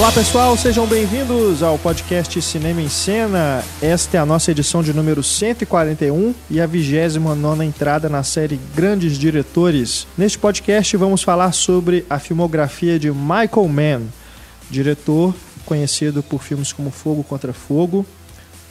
Olá pessoal, sejam bem-vindos ao podcast Cinema em Cena. Esta é a nossa edição de número 141 e a 29 entrada na série Grandes Diretores. Neste podcast vamos falar sobre a filmografia de Michael Mann, diretor conhecido por filmes como Fogo contra Fogo.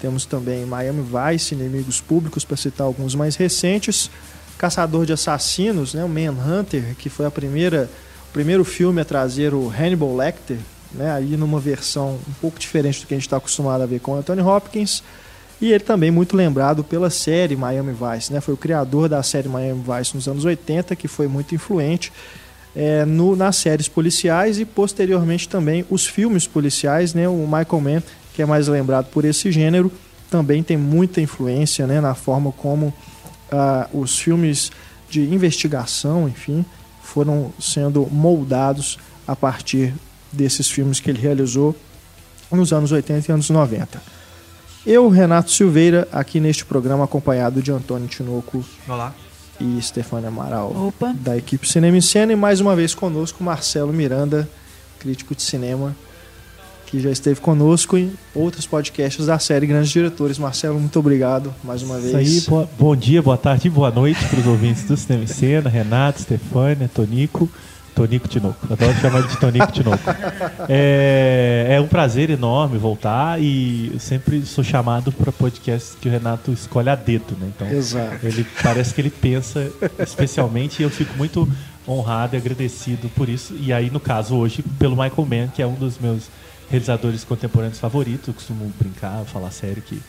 Temos também Miami Vice, Inimigos Públicos, para citar alguns mais recentes. Caçador de Assassinos, né, o Manhunter, que foi a primeira, o primeiro filme a trazer o Hannibal Lecter, né, aí numa versão um pouco diferente do que a gente está acostumado a ver com Anthony Hopkins. E ele também muito lembrado pela série Miami Vice, né? Foi o criador da série Miami Vice nos anos 80, que foi muito influente é, no, nas séries policiais e posteriormente também os filmes policiais, né? O Michael Mann, que é mais lembrado por esse gênero, também tem muita influência, né? Na forma como ah, os filmes de investigação, enfim, foram sendo moldados a partir desses filmes que ele realizou nos anos 80 e anos 90. Eu, Renato Silveira, aqui neste programa acompanhado de Antônio Tinoco Olá. e Stefania Amaral, Opa. da equipe Cinema em Cena, e mais uma vez conosco Marcelo Miranda, crítico de cinema, que já esteve conosco em outros podcasts da série Grandes Diretores. Marcelo, muito obrigado mais uma vez. Isso aí, boa- bom dia, boa tarde e boa noite para os ouvintes do Cinema em Cena, Renato, Stefânia, Tonico, Tonico Tinoco. Adoro chamar de Tonico Tinoco. É, é um prazer enorme voltar e eu sempre sou chamado para podcasts que o Renato escolhe a dedo, né? Então, Exato. ele parece que ele pensa especialmente e eu fico muito honrado e agradecido por isso. E aí, no caso, hoje, pelo Michael Mann, que é um dos meus realizadores contemporâneos favoritos. Eu costumo brincar, falar sério, que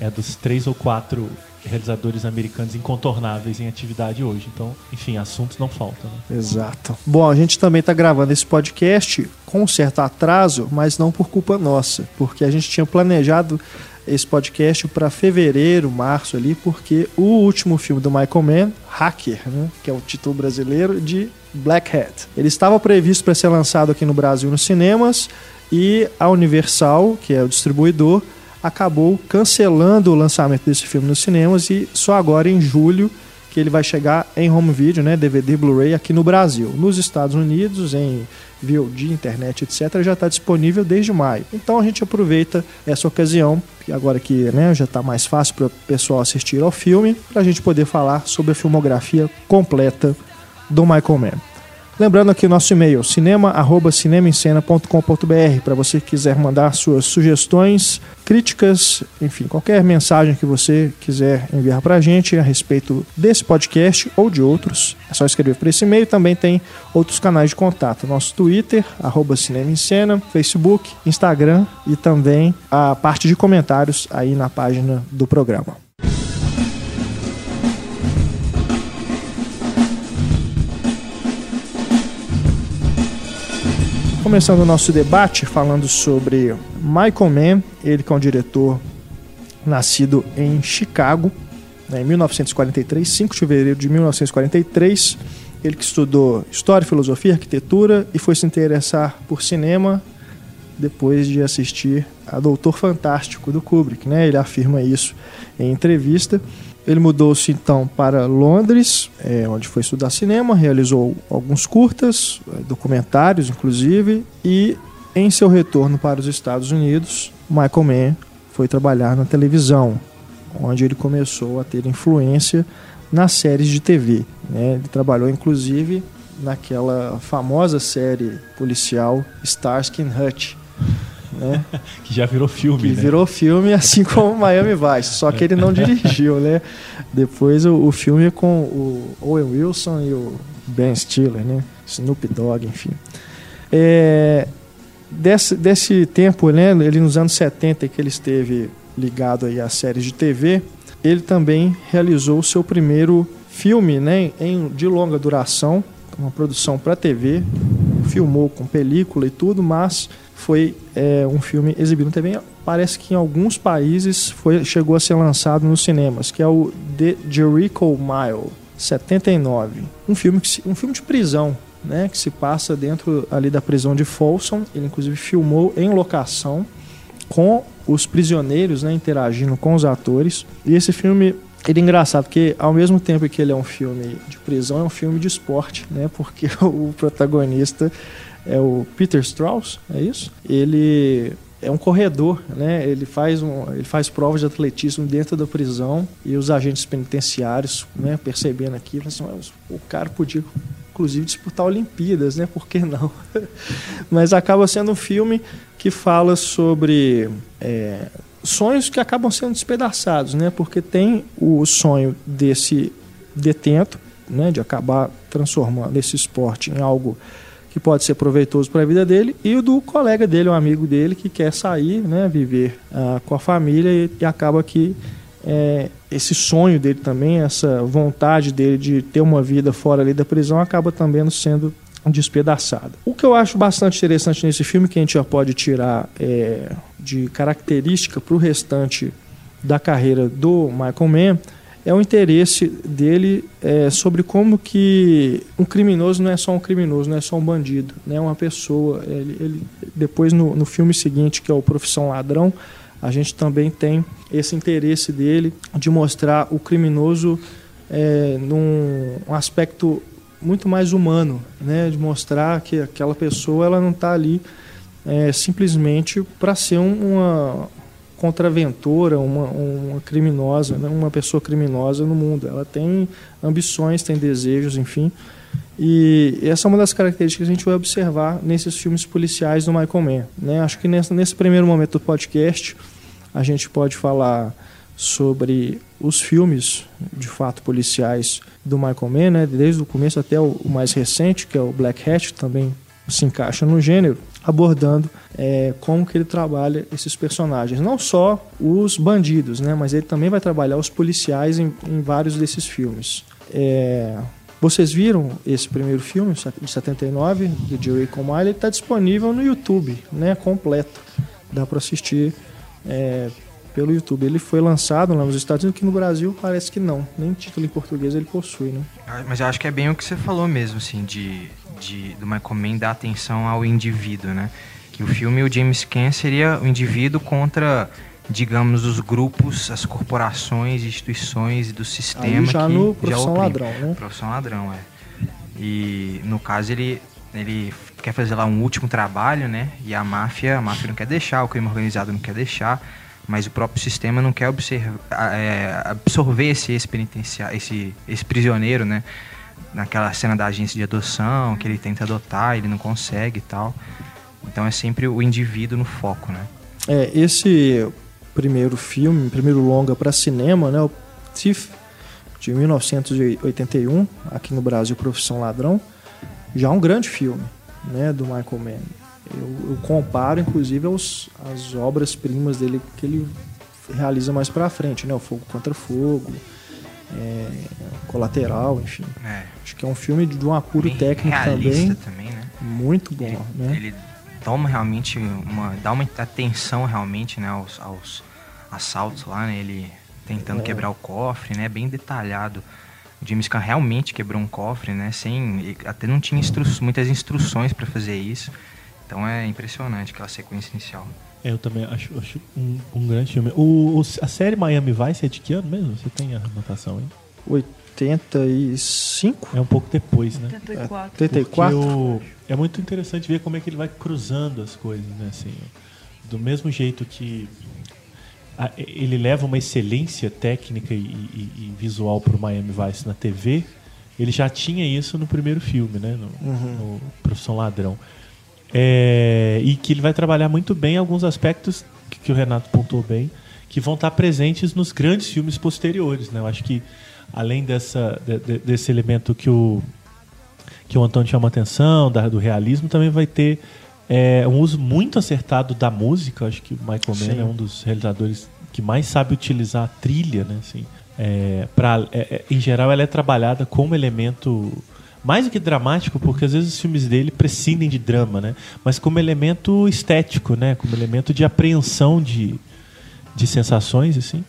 é dos três ou quatro realizadores americanos incontornáveis em atividade hoje. Então, enfim, assuntos não faltam. Né? Exato. Bom, a gente também está gravando esse podcast com certo atraso, mas não por culpa nossa, porque a gente tinha planejado esse podcast para fevereiro, março ali, porque o último filme do Michael Mann, Hacker, né, que é o título brasileiro de Black Hat, ele estava previsto para ser lançado aqui no Brasil nos cinemas e a Universal, que é o distribuidor, acabou cancelando o lançamento desse filme nos cinemas e só agora em julho que ele vai chegar em home video, né, DVD, Blu-ray aqui no Brasil. Nos Estados Unidos, em VOD, internet, etc, já está disponível desde maio. Então a gente aproveita essa ocasião, agora que né, já está mais fácil para o pessoal assistir ao filme, para a gente poder falar sobre a filmografia completa do Michael Mann. Lembrando aqui o nosso e-mail, cinema.cinemaencena.com.br, para você que quiser mandar suas sugestões, críticas, enfim, qualquer mensagem que você quiser enviar para a gente a respeito desse podcast ou de outros. É só escrever para esse e-mail. Também tem outros canais de contato. Nosso Twitter, arroba Cinema em Cena, Facebook, Instagram e também a parte de comentários aí na página do programa. Começando o nosso debate falando sobre Michael Mann, ele que é um diretor nascido em Chicago, né, em 1943, 5 de fevereiro de 1943. Ele que estudou História, Filosofia, Arquitetura e foi se interessar por cinema depois de assistir a Doutor Fantástico do Kubrick. Né? Ele afirma isso em entrevista. Ele mudou-se então para Londres, é, onde foi estudar cinema, realizou alguns curtas, eh, documentários inclusive, e em seu retorno para os Estados Unidos, Michael Mann foi trabalhar na televisão, onde ele começou a ter influência nas séries de TV. né? Ele trabalhou inclusive naquela famosa série policial Starsky and Hutch, né? Que já virou filme, que né? virou filme, assim como Miami Vice, só que ele não dirigiu, né? Depois o, o filme com o Owen Wilson e o Ben Stiller, né? Snoop Dogg, enfim. É, desse, desse tempo, né? Ele nos anos 70 que ele esteve ligado aí às séries de TV, ele também realizou o seu primeiro filme, né? Em, de longa duração, uma produção para TV, filmou com película e tudo, mas foi é, um filme exibido também. Parece que em alguns países foi, chegou a ser lançado nos cinemas, que é o The Jericho Mile, 79. Um filme, que um filme de prisão, né, que se passa dentro ali da prisão de Folsom. Ele inclusive filmou em locação com os prisioneiros, né, interagindo com os atores. E esse filme ele é engraçado porque ao mesmo tempo que ele é um filme de prisão, é um filme de esporte, né? Porque o protagonista é o Peter Strauss, é isso? Ele é um corredor, né? Ele faz, um, ele faz provas de atletismo dentro da prisão e os agentes penitenciários, né, percebendo aqui, assim, o cara podia inclusive disputar Olimpíadas, né? Por que não? Mas acaba sendo um filme que fala sobre é, sonhos que acabam sendo despedaçados, né? Porque tem o sonho desse detento, né? De acabar transformando esse esporte em algo que pode ser proveitoso para a vida dele, e o do colega dele, um amigo dele, que quer sair, né, viver uh, com a família e, e acaba que é, esse sonho dele também, essa vontade dele de ter uma vida fora ali da prisão, acaba também sendo despedaçada. O que eu acho bastante interessante nesse filme, que a gente já pode tirar é, de característica para o restante da carreira do Michael Mann, é o interesse dele é, sobre como que um criminoso não é só um criminoso, não é só um bandido, né? é uma pessoa. Ele, ele depois no, no filme seguinte, que é o Profissão Ladrão, a gente também tem esse interesse dele de mostrar o criminoso é, num um aspecto muito mais humano, né? de mostrar que aquela pessoa ela não está ali é, simplesmente para ser uma, contraventora, uma, uma criminosa, né? uma pessoa criminosa no mundo. Ela tem ambições, tem desejos, enfim. E essa é uma das características que a gente vai observar nesses filmes policiais do Michael Mann. Né? Acho que nesse, nesse primeiro momento do podcast a gente pode falar sobre os filmes de fato policiais do Michael Mann, né? desde o começo até o, mais recente, que é o Black Hat, também se encaixa no gênero abordando é, como que ele trabalha esses personagens. Não só os bandidos, né, mas ele também vai trabalhar os policiais em, em vários desses filmes. É, vocês viram esse primeiro filme, de 79, de Jerry Comile? Ele está disponível no YouTube, né, completo. Dá para assistir é, pelo YouTube. Ele foi lançado lá nos Estados Unidos, que no Brasil parece que não. Nem título em português ele possui, né? Ah, mas eu acho que é bem o que você falou mesmo, assim, de de, do Michael Mann dar atenção ao indivíduo, né? Que o filme, o James Caan seria o indivíduo contra, digamos, os grupos, as corporações, instituições do sistema Aí já que no Profissão já Ladrão, né? Profissão Ladrão, é. E no caso ele ele quer fazer lá um último trabalho, né? E a máfia, a máfia não quer deixar, o crime organizado não quer deixar, mas o próprio sistema não quer observar, é, absorver esse ex-penitenciário, esse, esse prisioneiro, né? Naquela cena da agência de adoção, que ele tenta adotar, ele não consegue e tal. Então é sempre o indivíduo no foco, né? É, esse primeiro filme, primeiro longa para cinema, né, o Thief, de 1981, aqui no Brasil, Profissão Ladrão, já é um grande filme, né, do Michael Mann. Eu, eu comparo, inclusive, aos, as obras-primas dele que ele realiza mais para frente, né, o Fogo contra Fogo, é, Colateral, enfim. É. Acho que é um filme de um apuro Bem técnico também. também né? Muito bom, ele, né? Ele toma realmente uma. dá uma atenção realmente né, aos, aos assaltos lá, né? Ele tentando é. quebrar o cofre, né? Bem detalhado. O James Caan realmente quebrou um cofre, né? Sem, até não tinha instru muitas instruções para fazer isso. Então é impressionante aquela sequência inicial. É, eu também acho, acho um, um, grande filme. O, o, a série Miami Vice é de que ano mesmo? Você tem a anotação aí? 85? É um pouco depois, né? 84. 84? O, é muito interessante ver como é que ele vai cruzando as coisas, né? Assim, do mesmo jeito que a, ele leva uma excelência técnica e, e, e visual para o Miami Vice na TV, ele já tinha isso no primeiro filme, né? No, uhum. no Profissão Ladrão. É, e que ele vai trabalhar muito bem alguns aspectos que, que, o Renato pontuou bem, que vão estar presentes nos grandes filmes posteriores. Né? Eu acho que, além dessa, de, de, desse elemento que o, que o Antônio chama atenção, da, do realismo, também vai ter é, um uso muito acertado da música. Eu acho que o Michael Mann é um dos realizadores que mais sabe utilizar a trilha. Né? Assim, é, pra, é, é, em geral, ela é trabalhada como elemento mais do que dramático, porque às vezes os filmes dele prescindem de drama, né? Mas como elemento estético, né? Como elemento de apreensão de, de sensações, assim.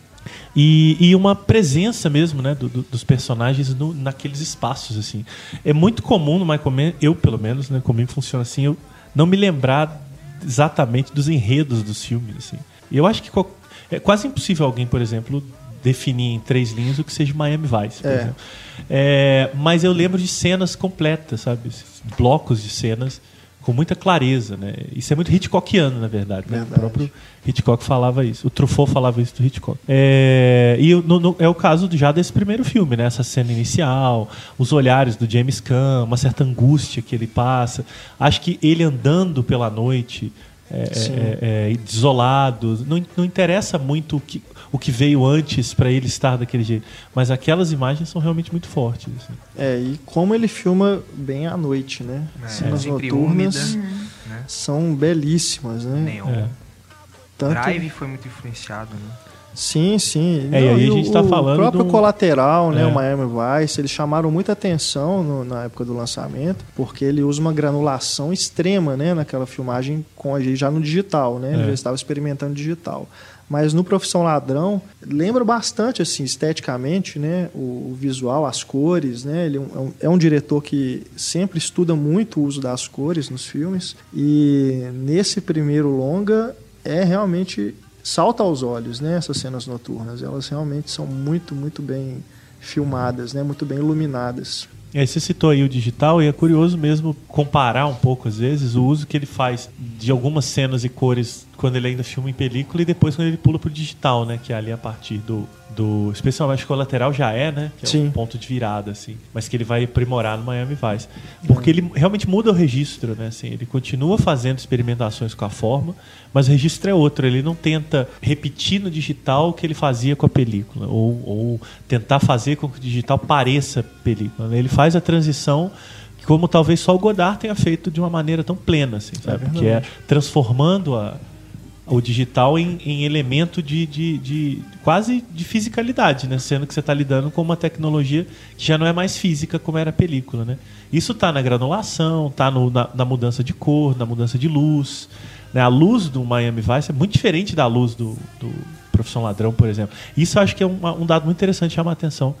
E, e uma presença mesmo, né? Do, do, dos personagens no, naqueles espaços, assim. É muito comum no Michael Mann, eu pelo menos, né? Comigo funciona assim, eu não me lembrar exatamente dos enredos dos filmes, assim. Eu acho que é quase impossível alguém, por exemplo, definir em três linhas o que seja Miami Vice, por é. exemplo. É, mas eu lembro de cenas completas, sabe? Blocos de cenas com muita clareza, né? Isso é muito Hitchcockiano, na verdade. Né? O próprio Hitchcock falava isso. O Truffaut falava isso do Hitchcock. É, e no, no, é o caso já desse primeiro filme, né? Essa cena inicial, os olhares do James Caan, uma certa angústia que ele passa. Acho que ele andando pela noite, é, é, é, desolado, não, não interessa muito o que, o que veio antes para ele estar daquele jeito. Mas aquelas imagens são realmente muito fortes. Assim. É, e como ele filma bem à noite, né? É, Cenas noturnas úmida, né? são belíssimas, né? Neon. É. Tanto- Drive foi muito influenciado, né? Sim, sim. É, e aí a o- gente tá falando O próprio um- Colateral, né, É. o Miami Vice, eles chamaram muita atenção no- na época do lançamento, porque ele usa uma granulação extrema, né, naquela filmagem com a gente já no digital, né? Ele É. já estava experimentando digital. Mas no Profissão Ladrão, lembra bastante, assim, esteticamente, né? O, o visual, as cores, né? Ele é um, é um diretor que sempre estuda muito o uso das cores nos filmes. E nesse primeiro longa, é realmente salta aos olhos, né? Essas cenas noturnas. Elas realmente são muito, muito bem filmadas, né? Muito bem iluminadas. Aí você citou aí o digital e é curioso mesmo comparar um pouco, às vezes, o uso que ele faz de algumas cenas e cores quando ele ainda filma em película e depois quando ele pula pro digital, né? Que é ali a partir do. Do especialmente colateral já é, né? Que é Sim. um ponto de virada, assim. Mas que ele vai aprimorar no Miami Vice. Porque ele realmente muda o registro, né? Assim, ele continua fazendo experimentações com a forma, mas o registro é outro. Ele não tenta repetir no digital o que ele fazia com a película, ou, ou tentar fazer com que o digital pareça película. né? Ele faz a transição como talvez só o Godard tenha feito de uma maneira tão plena, assim, sabe? que é transformando a, o digital em, em elemento de, de, de- quase de fisicalidade, né? Sendo que você está lidando com uma tecnologia que já não é mais física como era a película, né? Isso está na granulação, está na, na mudança de cor, na mudança de luz. Né? A luz do Miami Vice é muito diferente da luz do, do Profissão Ladrão, por exemplo. Isso acho que é um dado muito interessante chamar a atenção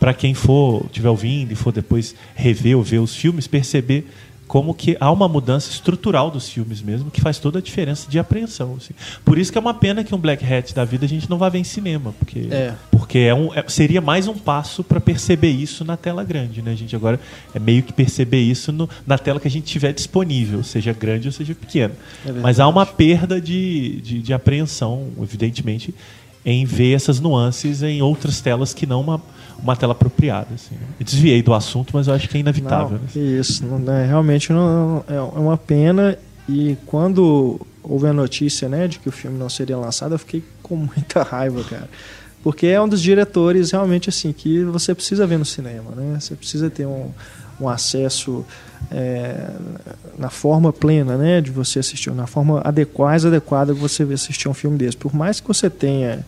para quem for estiver ouvindo e for depois rever ou ver os filmes, perceber como que há uma mudança estrutural dos filmes mesmo, que faz toda a diferença de apreensão. assim. Por isso que é uma pena que um Black Hat da vida a gente não vai ver em cinema, porque, É. porque é um, é- seria mais um passo para perceber isso na tela grande. Né? A gente agora é meio que perceber isso no- na tela que a gente tiver disponível, seja grande ou seja pequena. É. Mas há uma perda de, de, de apreensão, evidentemente, em ver essas nuances em outras telas que não uma, uma tela apropriada. Assim. né? Eu desviei do assunto, mas eu acho que é inevitável. Não, né? que isso, não, é, realmente não, é é uma pena. E quando houve a notícia né, de que o filme não seria lançado, eu fiquei com muita raiva, cara. Porque é um dos diretores realmente assim que você precisa ver no cinema, né? Você precisa ter um, um acesso é, na forma plena, né, de você assistir, na forma adequada, adequada de você assistir um filme desse. Por mais que você tenha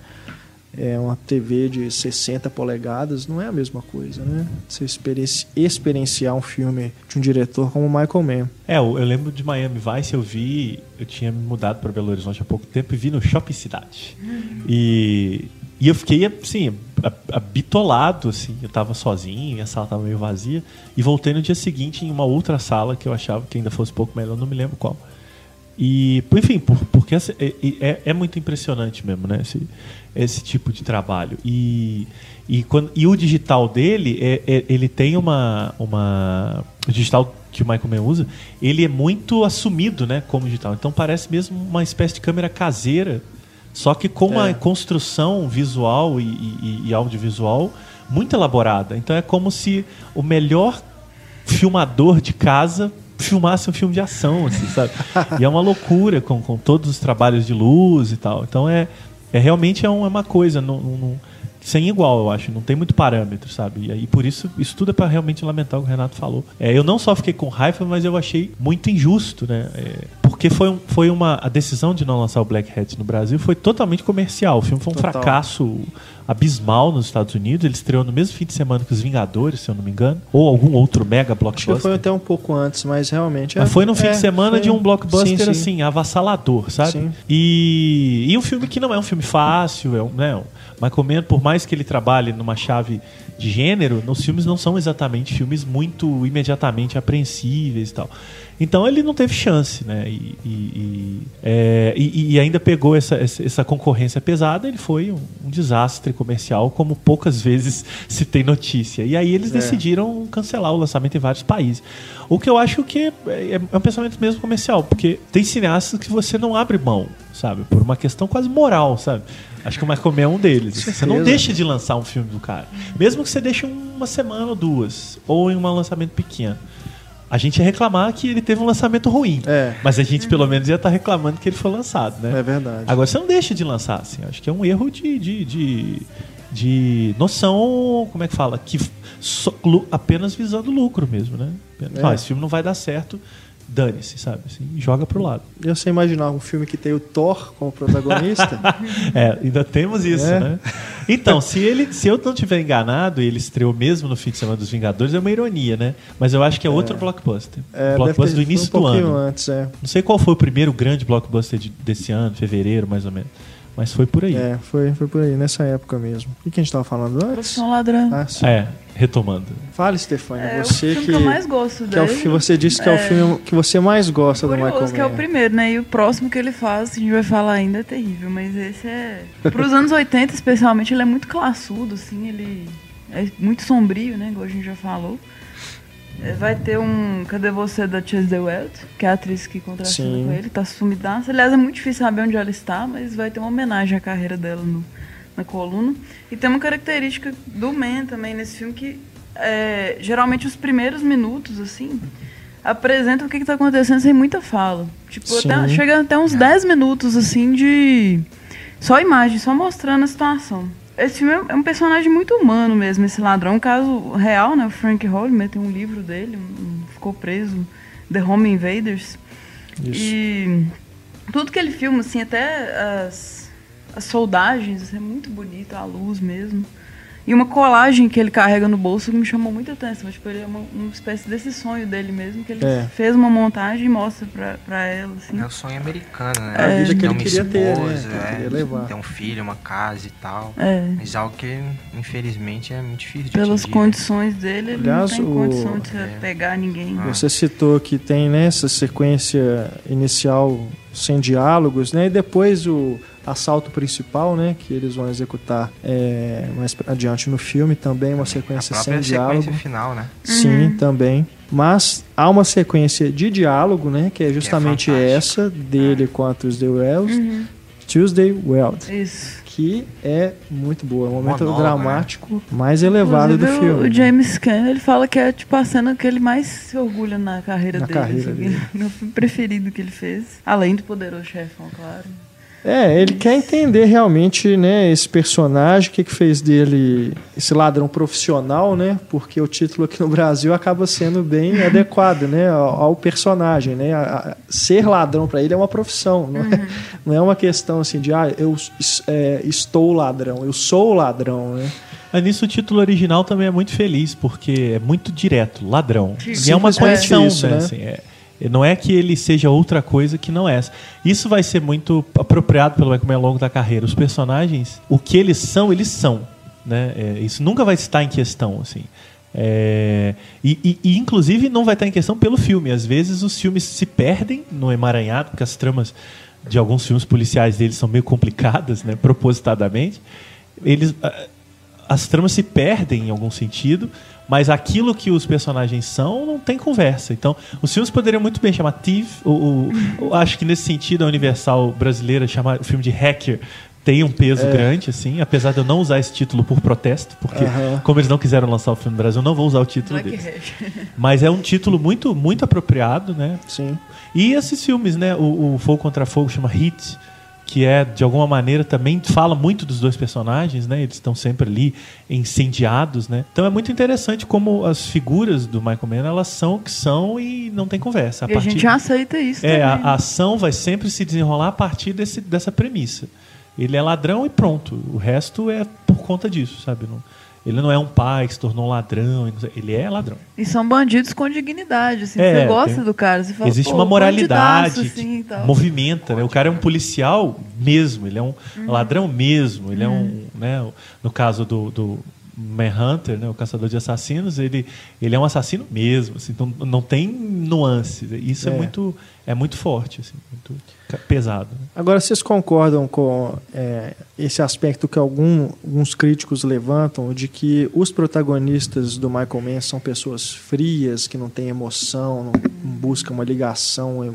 é, uma TV de 60 polegadas, não é a mesma coisa, né? Você experienci- experienciar um filme de um diretor como Michael Mann. É, eu, eu lembro de Miami Vice, eu vi, eu tinha me mudado para Belo Horizonte há pouco tempo e vi no Shopping Cidade. E, e eu fiquei, assim, a- abitolado, assim, eu tava sozinho, minha sala tava meio vazia, e voltei no dia seguinte em uma outra sala que eu achava que ainda fosse um pouco melhor, não me lembro qual. E, enfim, por- porque essa- é, é- é muito impressionante mesmo, né? Esse tipo de trabalho. E, e, quando, e o digital dele, é, é- ele tem uma, uma. O digital que o Michael Mann usa, ele é muito assumido né, como digital. Então parece mesmo uma espécie de câmera caseira, só que com uma É. construção visual e, e- e audiovisual muito elaborada. Então é como se o melhor filmador de casa filmasse um filme de ação, assim, sabe? e é uma loucura com, com todos os trabalhos de luz e tal. Então é, é realmente é um- é uma coisa não, não- sem igual, eu acho. Não tem muito parâmetro, sabe? E aí por isso isso tudo é para realmente lamentar o que o Renato falou. É, eu não só fiquei com raiva, mas eu achei muito injusto, né? É, porque foi, um- foi uma a decisão de não lançar o Black Hat no Brasil foi totalmente comercial. O filme foi um Total. fracasso abismal nos Estados Unidos. Ele estreou no mesmo fim de semana que os Vingadores, se eu não me engano, ou algum outro mega Acho que blockbuster. foi até um pouco antes, mas realmente. é- Mas foi no fim é, de semana foi- de um blockbuster Sim, sim. assim, avassalador, sabe? Sim. E, e um filme que não é um filme fácil, é um, né? Michael Mann, por mais que ele trabalhe numa chave de gênero, nos filmes não são exatamente filmes muito imediatamente apreensíveis e tal. Então ele não teve chance, né? E, e, e, é, e, ainda pegou essa, essa concorrência pesada. Ele foi um, um, desastre comercial, como poucas vezes se tem notícia. E aí eles é. decidiram cancelar o lançamento em vários países. O que eu acho que é, é um pensamento mesmo comercial, porque tem cineastas que você não abre mão, sabe? Por uma questão quase moral, sabe? Acho que o Michael é um deles. Você não deixa de lançar um filme do cara. Mesmo que você deixe uma semana ou duas, ou em um lançamento pequeno. A gente ia reclamar que ele teve um lançamento ruim. É. Mas a gente, pelo menos, ia estar tá reclamando que ele foi lançado, né? É verdade. Agora, você não deixa de lançar, assim. Acho que é um erro de, de, de, de noção, como é que fala? Que so, apenas visando lucro mesmo, né? É. Ah, esse filme não vai dar certo dane-se, sabe? Assim, joga pro lado. Eu sei imaginar um filme que tem o Thor como protagonista. é, ainda temos isso, é. né? Então, se ele, se eu não tiver enganado, ele estreou mesmo no fim de semana dos Vingadores, é uma ironia, né? Mas eu acho que é, é. outro blockbuster. É, blockbuster do início um do ano. Antes, é. Não sei qual foi o primeiro grande blockbuster de, desse ano, fevereiro, mais ou menos. Mas foi por aí. É, foi, foi por aí, nessa época mesmo. O que a gente estava falando antes? Profissão ladrão. Ah, sim. É, retomando. Fale, Stefania, é, você o filme que, que eu mais gosto que, dele, é o, que você disse que é, é, o filme que você mais gosta do Michael Mann. que é o primeiro, né? E o próximo que ele faz, a gente vai falar ainda, é terrível. Mas esse é... Para os anos 80, especialmente, ele é muito classudo, assim. Ele é muito sombrio, né? Igual a gente já falou. Vai ter um Cadê Você da the Welt, que é a atriz que contracena com ele, tá sumidaça. Aliás, é muito difícil saber onde ela está, mas vai ter uma homenagem à carreira dela no, na coluna. E tem uma característica do Man também nesse filme que é, geralmente os primeiros minutos, assim, apresentam o que está acontecendo sem muita fala. Tipo, até, chega até uns 10 é. minutos, assim, de só imagem, só mostrando a situação. Esse filme é um personagem muito humano mesmo, esse ladrão. Um caso real, né? O Frank Holmes tem um livro dele, um, ficou preso, The Home Invaders. Isso. E tudo que ele filma, assim, até as, as soldagens, é muito bonito, a luz mesmo. E uma colagem que ele carrega no bolso que me chamou muita atenção. Tipo, ele é uma, uma espécie desse sonho dele mesmo, que ele é. fez uma montagem e mostra pra, pra ela. Assim. É o sonho americano, né? É. A vida que ele queria esposa, ter, né? É, queria levar. ter um filho, uma casa e tal. É. Mas algo que, infelizmente, é muito difícil de Pelas atingir, né? condições né? dele, ele Aliás, não tem o... condição de é. pegar ninguém. Ah. Você citou que tem né, essa sequência inicial sem diálogos, né? E depois o assalto principal, né, que eles vão executar é, mais adiante no filme, também uma sequência a sem diálogo. sequência final, né? Sim, uhum. também. Mas há uma sequência de diálogo, né, que é justamente que é essa dele é. com a Tuesday Wells. Uhum. Tuesday Weld. Isso. Que é muito boa, é um momento Monólogo, né? dramático né? mais elevado Inclusive, do filme. O James Caan, ele fala que é tipo a cena que ele mais se orgulha na carreira na dele. Carreira assim, dele. Meu filme preferido que ele fez. Além do Poderoso Chefão, claro. É, ele quer entender realmente, né, esse personagem, o que, que fez dele esse ladrão profissional, né? Porque o título aqui no Brasil acaba sendo bem adequado, né, ao, ao personagem, né? A, a, ser ladrão para ele é uma profissão, não, é, uhum. é, não é uma questão assim de ah, eu é, estou ladrão, eu sou ladrão, né? Mas nisso o título original também é muito feliz, porque é muito direto, ladrão. Sim, e é uma condição, isso, né? né? Assim, é, não é que ele seja outra coisa que não é essa. Isso vai ser muito apropriado pelo Michael ao longo da carreira. Os personagens, o que eles são, eles são. Né? É, isso nunca vai estar em questão. assim. É, e, e, e, inclusive não vai estar em questão pelo filme. Às vezes os filmes se perdem no emaranhado, porque as tramas de alguns filmes policiais deles são meio complicadas, né, propositadamente. Eles, as tramas se perdem em algum sentido, mas aquilo que os personagens são não tem conversa. Então, os filmes poderiam muito bem chamar Thief. O, acho que nesse sentido a Universal brasileira chamar o filme de Hacker tem um peso é. grande, assim, apesar de eu não usar esse título por protesto, porque como eles não quiseram lançar o filme no Brasil, eu não vou usar o título Black deles. Mas é um título muito, muito apropriado, né? Sim. E esses filmes, né? O, o Fogo contra Fogo chama Hit que é de alguma maneira também fala muito dos dois personagens, né? Eles estão sempre ali incendiados, né? Então é muito interessante como as figuras do Michael Mann elas são o que são e não tem conversa. A, e partir... a gente aceita isso. É, também. A, a, ação vai sempre se desenrolar a partir desse, dessa premissa. Ele é ladrão e pronto. O resto é por conta disso, sabe? Não, ele não é um pai que se tornou um ladrão, ele é ladrão. E são bandidos com dignidade, assim, é, você gosta tem, do cara, você fala, Existe uma moralidade assim, que movimenta, né? O cara é um policial mesmo, ele é um uhum. ladrão mesmo, ele uhum. é um, uhum. né, no caso do, do Manhunter, né, o caçador de assassinos, ele, ele é um assassino mesmo, assim, não, não tem nuances. Isso é, É. muito é muito forte, assim, muito pesado. né? Agora, vocês concordam com é, esse aspecto que algum- alguns críticos levantam de que os protagonistas do Michael Mann são pessoas frias, que não têm emoção, não buscam uma ligação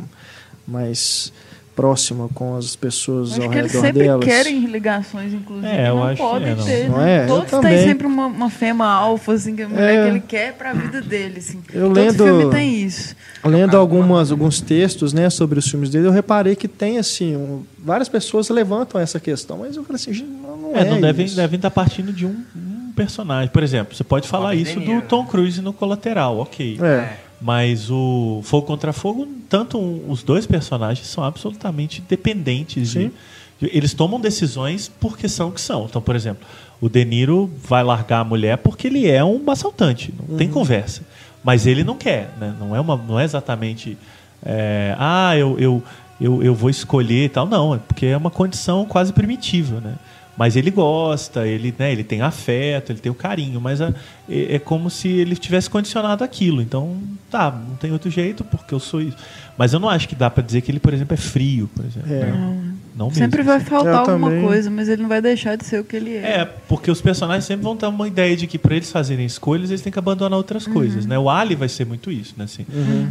mais próxima com as pessoas Acho ao que eles redor sempre delas? querem ligações, inclusive. É, eu não acho que podem é, não. ter. Não né? é? Todos têm sempre uma, uma fema alfa, assim, que é a mulher É. que ele quer pra vida dele. Assim. Eu Todo lendo- filme tem isso. Lendo algumas, alguns textos né, sobre os filmes dele, eu reparei que tem assim, um- várias pessoas levantam essa questão, mas eu falei assim, gente, não, não é, É, não devem, isso. devem estar partindo de um, um personagem. Por exemplo, você pode falar Robert isso do Tom né? Cruise no Colateral, ok. É. Mas o Fogo contra Fogo, tanto um- os dois personagens são absolutamente dependentes. de- de- eles tomam decisões porque são o que são. Então, por exemplo, o De Niro vai largar a mulher porque ele é um assaltante, não tem conversa. Mas ele não quer, né? não, é uma, não é exatamente. é, ah, eu, eu, eu, eu vou escolher e tal. Não, é porque é uma condição quase primitiva. Né? Mas ele gosta, ele, né, ele tem afeto, ele tem o carinho, mas a- é, é como se ele tivesse condicionado aquilo. Então, tá, não tem outro jeito porque eu sou isso. Mas eu não acho que dá pra dizer que ele, por exemplo, é frio, por exemplo. É. né? Não mesmo. Sempre vai faltar Eu alguma também. coisa, mas ele não vai deixar de ser o que ele é. É, porque os personagens sempre vão ter uma ideia de que para eles fazerem escolhas, eles têm que abandonar outras coisas, né? O Ali vai ser muito isso, né? Assim,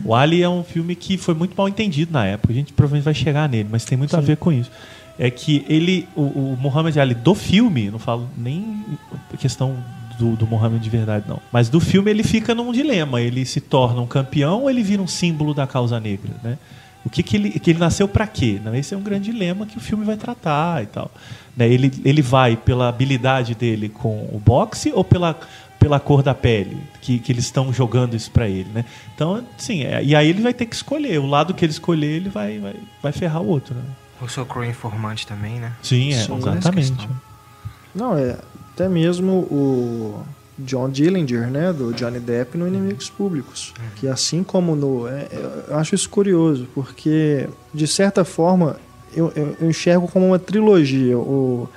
O Ali é um filme que foi muito mal entendido na época. A gente provavelmente vai chegar nele, mas tem muito a ver com isso. É que ele, o, o Muhammad Ali do filme, não falo nem questão do, do Muhammad de verdade, não. Mas do filme ele fica num dilema. Ele se torna um campeão ou ele vira um símbolo da causa negra, né? O que, que, ele, que ele nasceu para quê? Né? Esse é um grande dilema que o filme vai tratar e tal. Né? Ele, ele vai pela habilidade dele com o boxe ou pela, pela cor da pele? Que, que eles estão jogando isso para ele, né? Então, sim, é, e aí ele vai ter que escolher. O lado que ele escolher, ele vai, vai, vai ferrar o outro, né? O Soul Crow informante também, né? Sim, é, Sim, exatamente. Não, é até mesmo o John Dillinger, né, do Johnny Depp no Inimigos Públicos, que assim como no, é, eu acho isso curioso, porque de certa forma eu, eu- eu enxergo como uma trilogia, o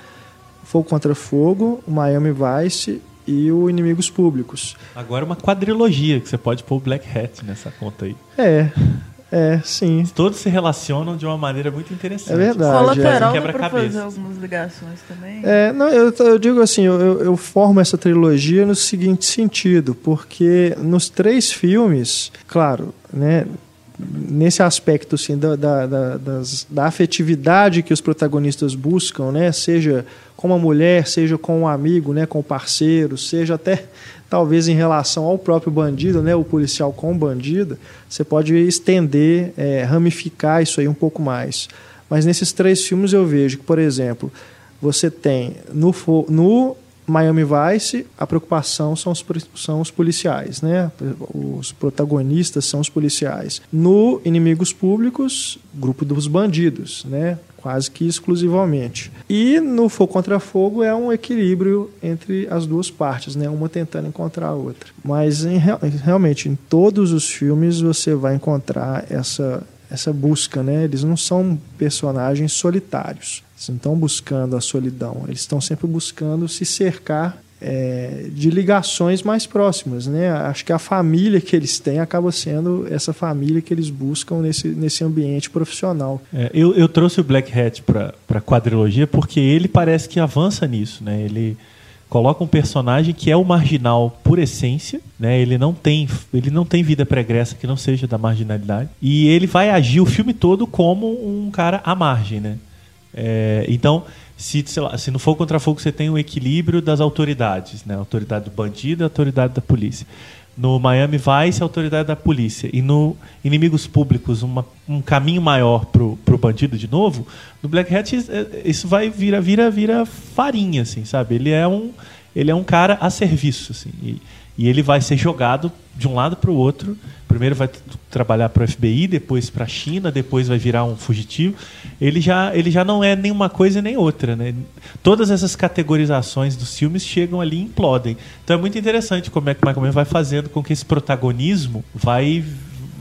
Fogo contra Fogo, o Miami Vice e o Inimigos Públicos. Agora uma quadrilogia, que você pode pôr o Black Hat nessa conta aí. É, é, sim. Todos se relacionam de uma maneira muito interessante. É verdade. Colateral é. Quebra-cabeças. fazer algumas ligações também. É, não, eu, eu digo assim, eu, eu- formo essa trilogia no seguinte sentido, porque nos três filmes, claro, né, nesse aspecto assim, da, da, da, das- da afetividade que os protagonistas buscam, né, seja com uma mulher, seja com um amigo, né, com o parceiro, seja até talvez em relação ao próprio bandido, né, o policial com o bandido, você pode estender, é, ramificar isso aí um pouco mais. Mas nesses três filmes eu vejo que, por exemplo, você tem no, no Miami Vice a preocupação são os, são os policiais, né? Os protagonistas são os policiais. No Inimigos Públicos, grupo dos bandidos, né? Quase que exclusivamente. E no Fogo contra Fogo é um equilíbrio entre as duas partes, né? Uma tentando encontrar a outra. Mas em real- realmente em todos os filmes você vai encontrar essa essa busca, né? Eles não são personagens solitários. Eles não estão buscando a solidão. Eles estão sempre buscando se cercar é, de ligações mais próximas, né? Acho que a família que eles têm acaba sendo essa família que eles buscam nesse, nesse ambiente profissional. É, eu, eu trouxe o Black Hat para a quadrilogia porque ele parece que avança nisso, né? Ele coloca um personagem que é o marginal por essência, né? Ele não tem, ele não tem vida pregressa que não seja da marginalidade e ele vai agir o filme todo como um cara à margem, né? É, então, se, lá, se no fogo contra fogo você tem o equilíbrio das autoridades, né? Autoridade do bandido e autoridade da polícia. No Miami Vice, a autoridade da polícia. E no Inimigos Públicos, uma- um caminho maior pro, pro bandido de novo. No Black Hat, é- isso vai vira, vira, vira farinha, assim, sabe? Ele é um, ele é um cara a serviço, assim. E, e ele vai ser jogado de um lado para o outro. Primeiro vai trabalhar para o FBI, depois para a China, depois vai virar um fugitivo. Ele já, ele já não é nenhuma coisa nem outra, né? Todas essas categorizações dos filmes chegam ali e implodem. Então é muito interessante como é que o Michael Mann vai fazendo com que esse protagonismo vai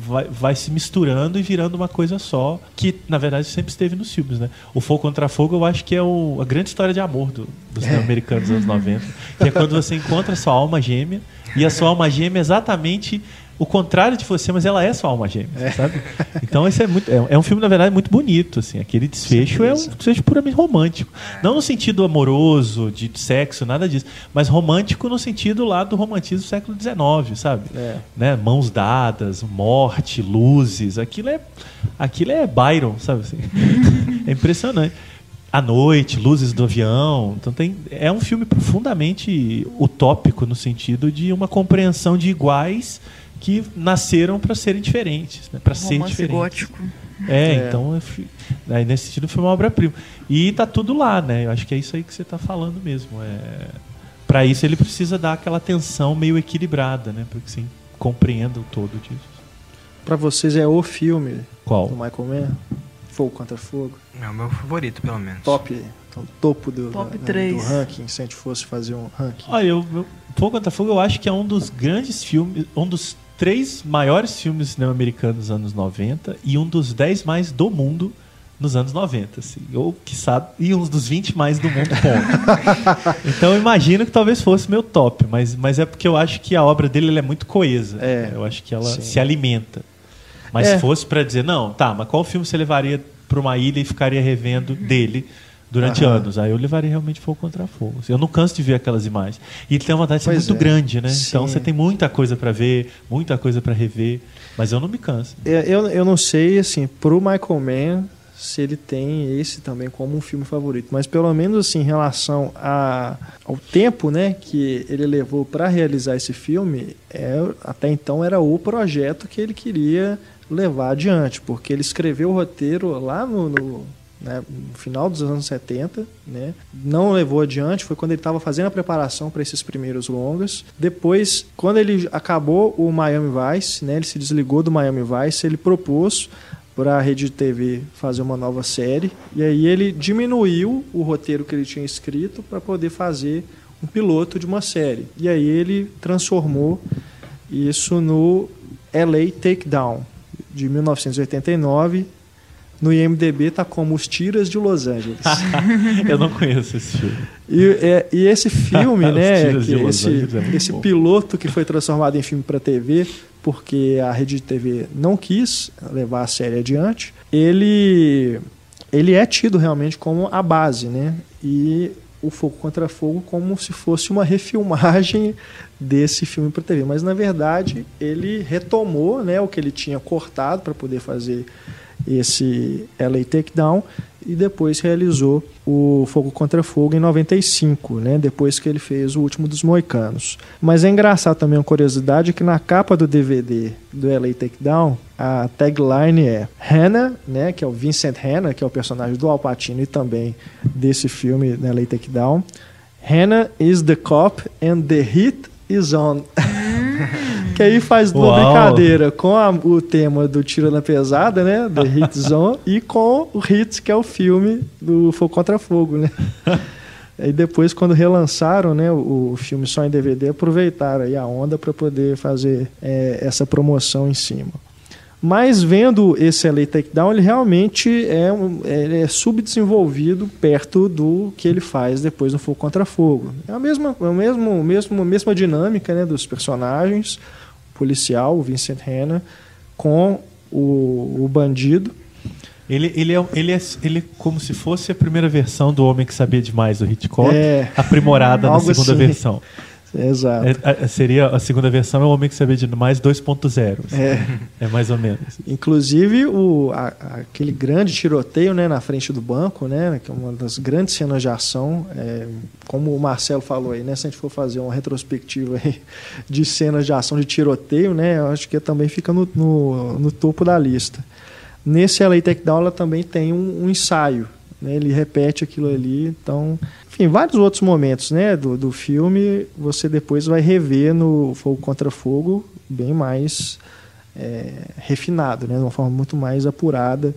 vai, vai se misturando e virando uma coisa só, que na verdade sempre esteve nos filmes, né? O Fogo contra Fogo eu acho que é o, a grande história de amor do, dos é. americanos dos anos 90, que é quando você encontra a sua alma gêmea e a sua alma gêmea é exatamente o contrário de você, mas ela é sua alma gêmea, é. sabe? Então esse é muito é, é, um filme na verdade muito bonito, assim. Aquele desfecho é um desfecho puramente romântico, não no sentido amoroso de sexo, nada disso, mas romântico no sentido lá do romantismo do século XIX, sabe? É. Né? Mãos dadas, morte, luzes, aquilo é aquilo é Byron, sabe assim? é impressionante. A noite, luzes do avião. Então tem, é um filme profundamente utópico no sentido de uma compreensão de iguais que nasceram para serem diferentes, né? para ser diferentes. gótico. É, é. então aí nesse sentido foi uma obra-prima. E tá tudo lá, né? Eu acho que é isso aí que você está falando mesmo. É... Para isso ele precisa dar aquela atenção meio equilibrada, né? Para que você compreenda o todo disso. Para vocês é o filme Qual? do Michael Mann? Fogo contra Fogo? É o meu favorito, pelo menos. Top, então, topo do, Top da, 3. do ranking, se a gente fosse fazer um ranking. Olha, eu, eu, Fogo contra Fogo eu acho que é um dos grandes filmes, um dos três maiores filmes cinema-americanos dos anos 90 e um dos dez mais do mundo nos anos 90, assim. Ou, quiçá, e um dos 20 mais do mundo, ponto. então eu imagino que talvez fosse meu top, mas, mas é porque eu acho que a obra dele é muito coesa. É, eu acho que ela sim. se alimenta. Mas é. se fosse para dizer, não, tá, mas qual filme você levaria para uma ilha e ficaria revendo dele? durante Aham. anos. Aí eu levaria realmente fogo contra fogo. Eu não canso de ver aquelas imagens. E tem uma vontade de ser muito é. grande, né? Sim. Então você tem muita coisa para ver, muita coisa para rever, mas eu não me canso. É, eu, eu não sei, assim, pro Michael Mann, se ele tem esse também como um filme favorito, mas pelo menos assim, em relação a, ao tempo né, que ele levou para realizar esse filme, é, até então era o projeto que ele queria levar adiante, porque ele escreveu o roteiro lá no, no né, no final dos anos 70, né, não levou adiante, foi quando ele estava fazendo a preparação para esses primeiros longas. Depois, quando ele acabou o Miami Vice, né, ele se desligou do Miami Vice, ele propôs para a rede de TV fazer uma nova série, e aí ele diminuiu o roteiro que ele tinha escrito para poder fazer um piloto de uma série. E aí ele transformou isso no LA Takedown, de 1989, no IMDB tá como Os Tiras de Los Angeles. eu não conheço esse filme. E, é, e esse filme, né, que esse, é esse piloto que foi transformado em filme para TV, porque a rede de TV não quis levar a série adiante, ele ele é tido realmente como a base, né? E o Fogo contra Fogo como se fosse uma refilmagem desse filme para TV, mas na verdade ele retomou, né, o que ele tinha cortado para poder fazer esse LA Takedown e depois realizou o Fogo contra Fogo em 95, né, depois que ele fez o último dos Moicanos. Mas é engraçado também uma curiosidade que na capa do DVD do LA Takedown, a tagline é Hannah, né, que é o Vincent Hanna, que é o personagem do Al Pacino e também desse filme né, LA Takedown. Hannah is the cop and the heat is on. Que aí faz uma brincadeira com a, o tema do Tiro na Pesada, né? The Hit Zone, e com o Hits, que é o filme do Fogo Contra Fogo, né? E depois, quando relançaram né, o, filme só em DVD, aproveitaram aí a onda para poder fazer é, essa promoção em cima. Mas vendo esse LA Takedown, ele realmente é, um, ele é subdesenvolvido perto do que ele faz depois no Fogo Contra Fogo. É a mesma, é a mesmo, mesmo, mesma dinâmica né, dos personagens, policial, o Vincent Hanna, com o, o bandido. Ele, ele, é, ele, é, ele é como se fosse a primeira versão do Homem que Sabia Demais do Hitchcock, é, aprimorada na segunda assim. versão. Exato. É, seria a segunda versão é o Homem que Sabia de Mais 2.0. É. é mais ou menos. Inclusive o, a, aquele grande tiroteio né, na frente do banco, né, que é uma das grandes cenas de ação, é, como o Marcelo falou aí, né, se a gente for fazer uma retrospectiva aí de cenas de ação de tiroteio, né, eu acho que também fica no, no, no topo da lista. Nesse LA Takedown ela também tem um, um ensaio, né, ele repete aquilo ali, então enfim, vários outros momentos né, do, do filme você depois vai rever no Fogo Contra Fogo bem mais é, refinado, né, de uma forma muito mais apurada,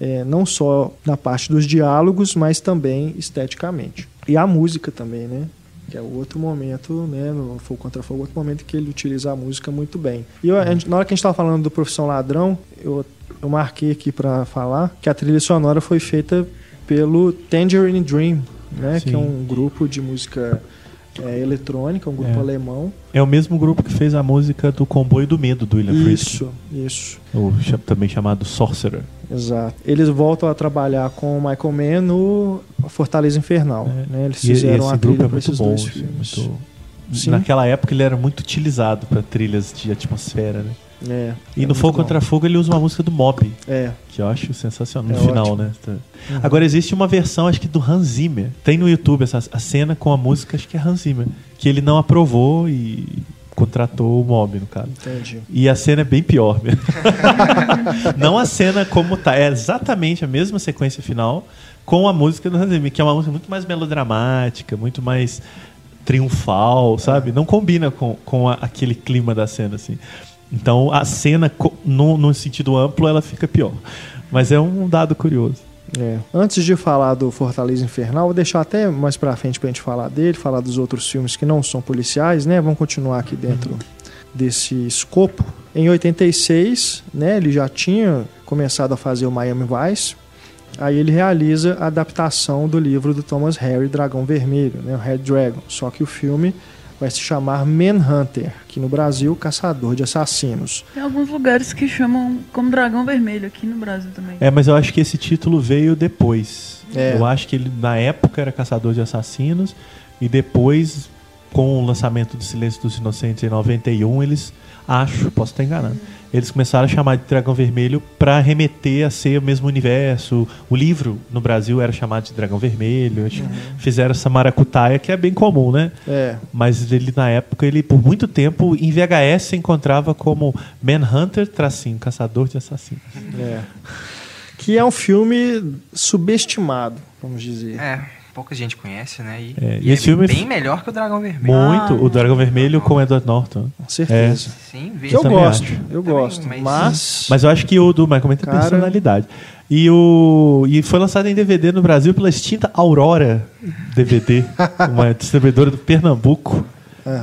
é, não só na parte dos diálogos, mas também esteticamente. E a música também, né? que é outro momento, né, no Fogo Contra Fogo, outro momento que ele utiliza a música muito bem. E eu, gente- na hora que a gente estava falando do Profissão Ladrão, eu, eu marquei aqui para falar que a trilha sonora foi feita pelo Tangerine Dream, né, que Sim. é um grupo de música é, eletrônica, um grupo É. alemão. É o mesmo grupo que fez a música do Comboio do Medo, do William Friedkin. Isso, isso. Cha- também chamado Sorcerer. Exato. Eles voltam a trabalhar com o Michael Mann no Fortaleza Infernal. É. Né? Eles E fizeram esse a grupo trilha é para muito esses bom. dois assim, filmes. muito-. Naquela época ele era muito utilizado para trilhas de atmosfera, né? É, E é no Fogo. Contra Fogo ele usa uma música do Mob, É. que eu acho sensacional. É No final, ótimo. né? Tá. Uhum. Agora existe uma versão, acho que do Hans Zimmer. Tem no YouTube essa a cena com a música, acho que é Hans Zimmer. Que ele não aprovou e contratou o Mob, no caso. Entendi. E a cena é bem pior mesmo. não a cena como tá, é exatamente a mesma sequência final com a música do Hans Zimmer, que é uma música muito mais melodramática, muito mais triunfal, sabe? Não combina com, com a- aquele clima da cena, assim. Então a cena, no, no sentido amplo, ela fica pior. Mas é um dado curioso. É. Antes de falar do Fortaleza Infernal, vou deixar até mais pra frente pra gente falar dele, falar dos outros filmes que não são policiais, né? Vamos continuar aqui dentro desse escopo. Em 86, né, ele já tinha começado a fazer o Miami Vice. Aí ele realiza a adaptação do livro do Thomas Harry, Dragão Vermelho, né, o Red Dragon. Só que o filme vai se chamar Manhunter, que no Brasil, Caçador de Assassinos. Tem alguns lugares que chamam como Dragão Vermelho, aqui no Brasil também. É, mas eu acho que esse título veio depois. É. Eu acho que ele, na época, era Caçador de Assassinos. E depois, com o lançamento do Silêncio dos Inocentes em 91, eles, acho, posso estar enganando, eles começaram a chamar de Dragão Vermelho para remeter a ser o mesmo universo. O livro, no Brasil, era chamado de Dragão Vermelho. Que Fizeram essa maracutaia, que é bem comum, né? É, Mas ele, na época, ele, por muito tempo, em VHS, se encontrava como Manhunter, tracinho, Caçador de Assassinos. é. Que é um filme subestimado, vamos dizer. É, pouca gente conhece, né? E, É, e esse filme- bem melhor que o Dragão Vermelho. Muito. Ah, o Dragão Vermelho com o Edward Norton. Com certeza. Sim, Que veja. eu também gosto, acho. eu Também, gosto. mas- Mas, Mas eu acho que o do Michael Mann tem Cara- personalidade. E, o, e foi lançado em DVD no Brasil pela extinta Aurora DVD, uma distribuidora do Pernambuco,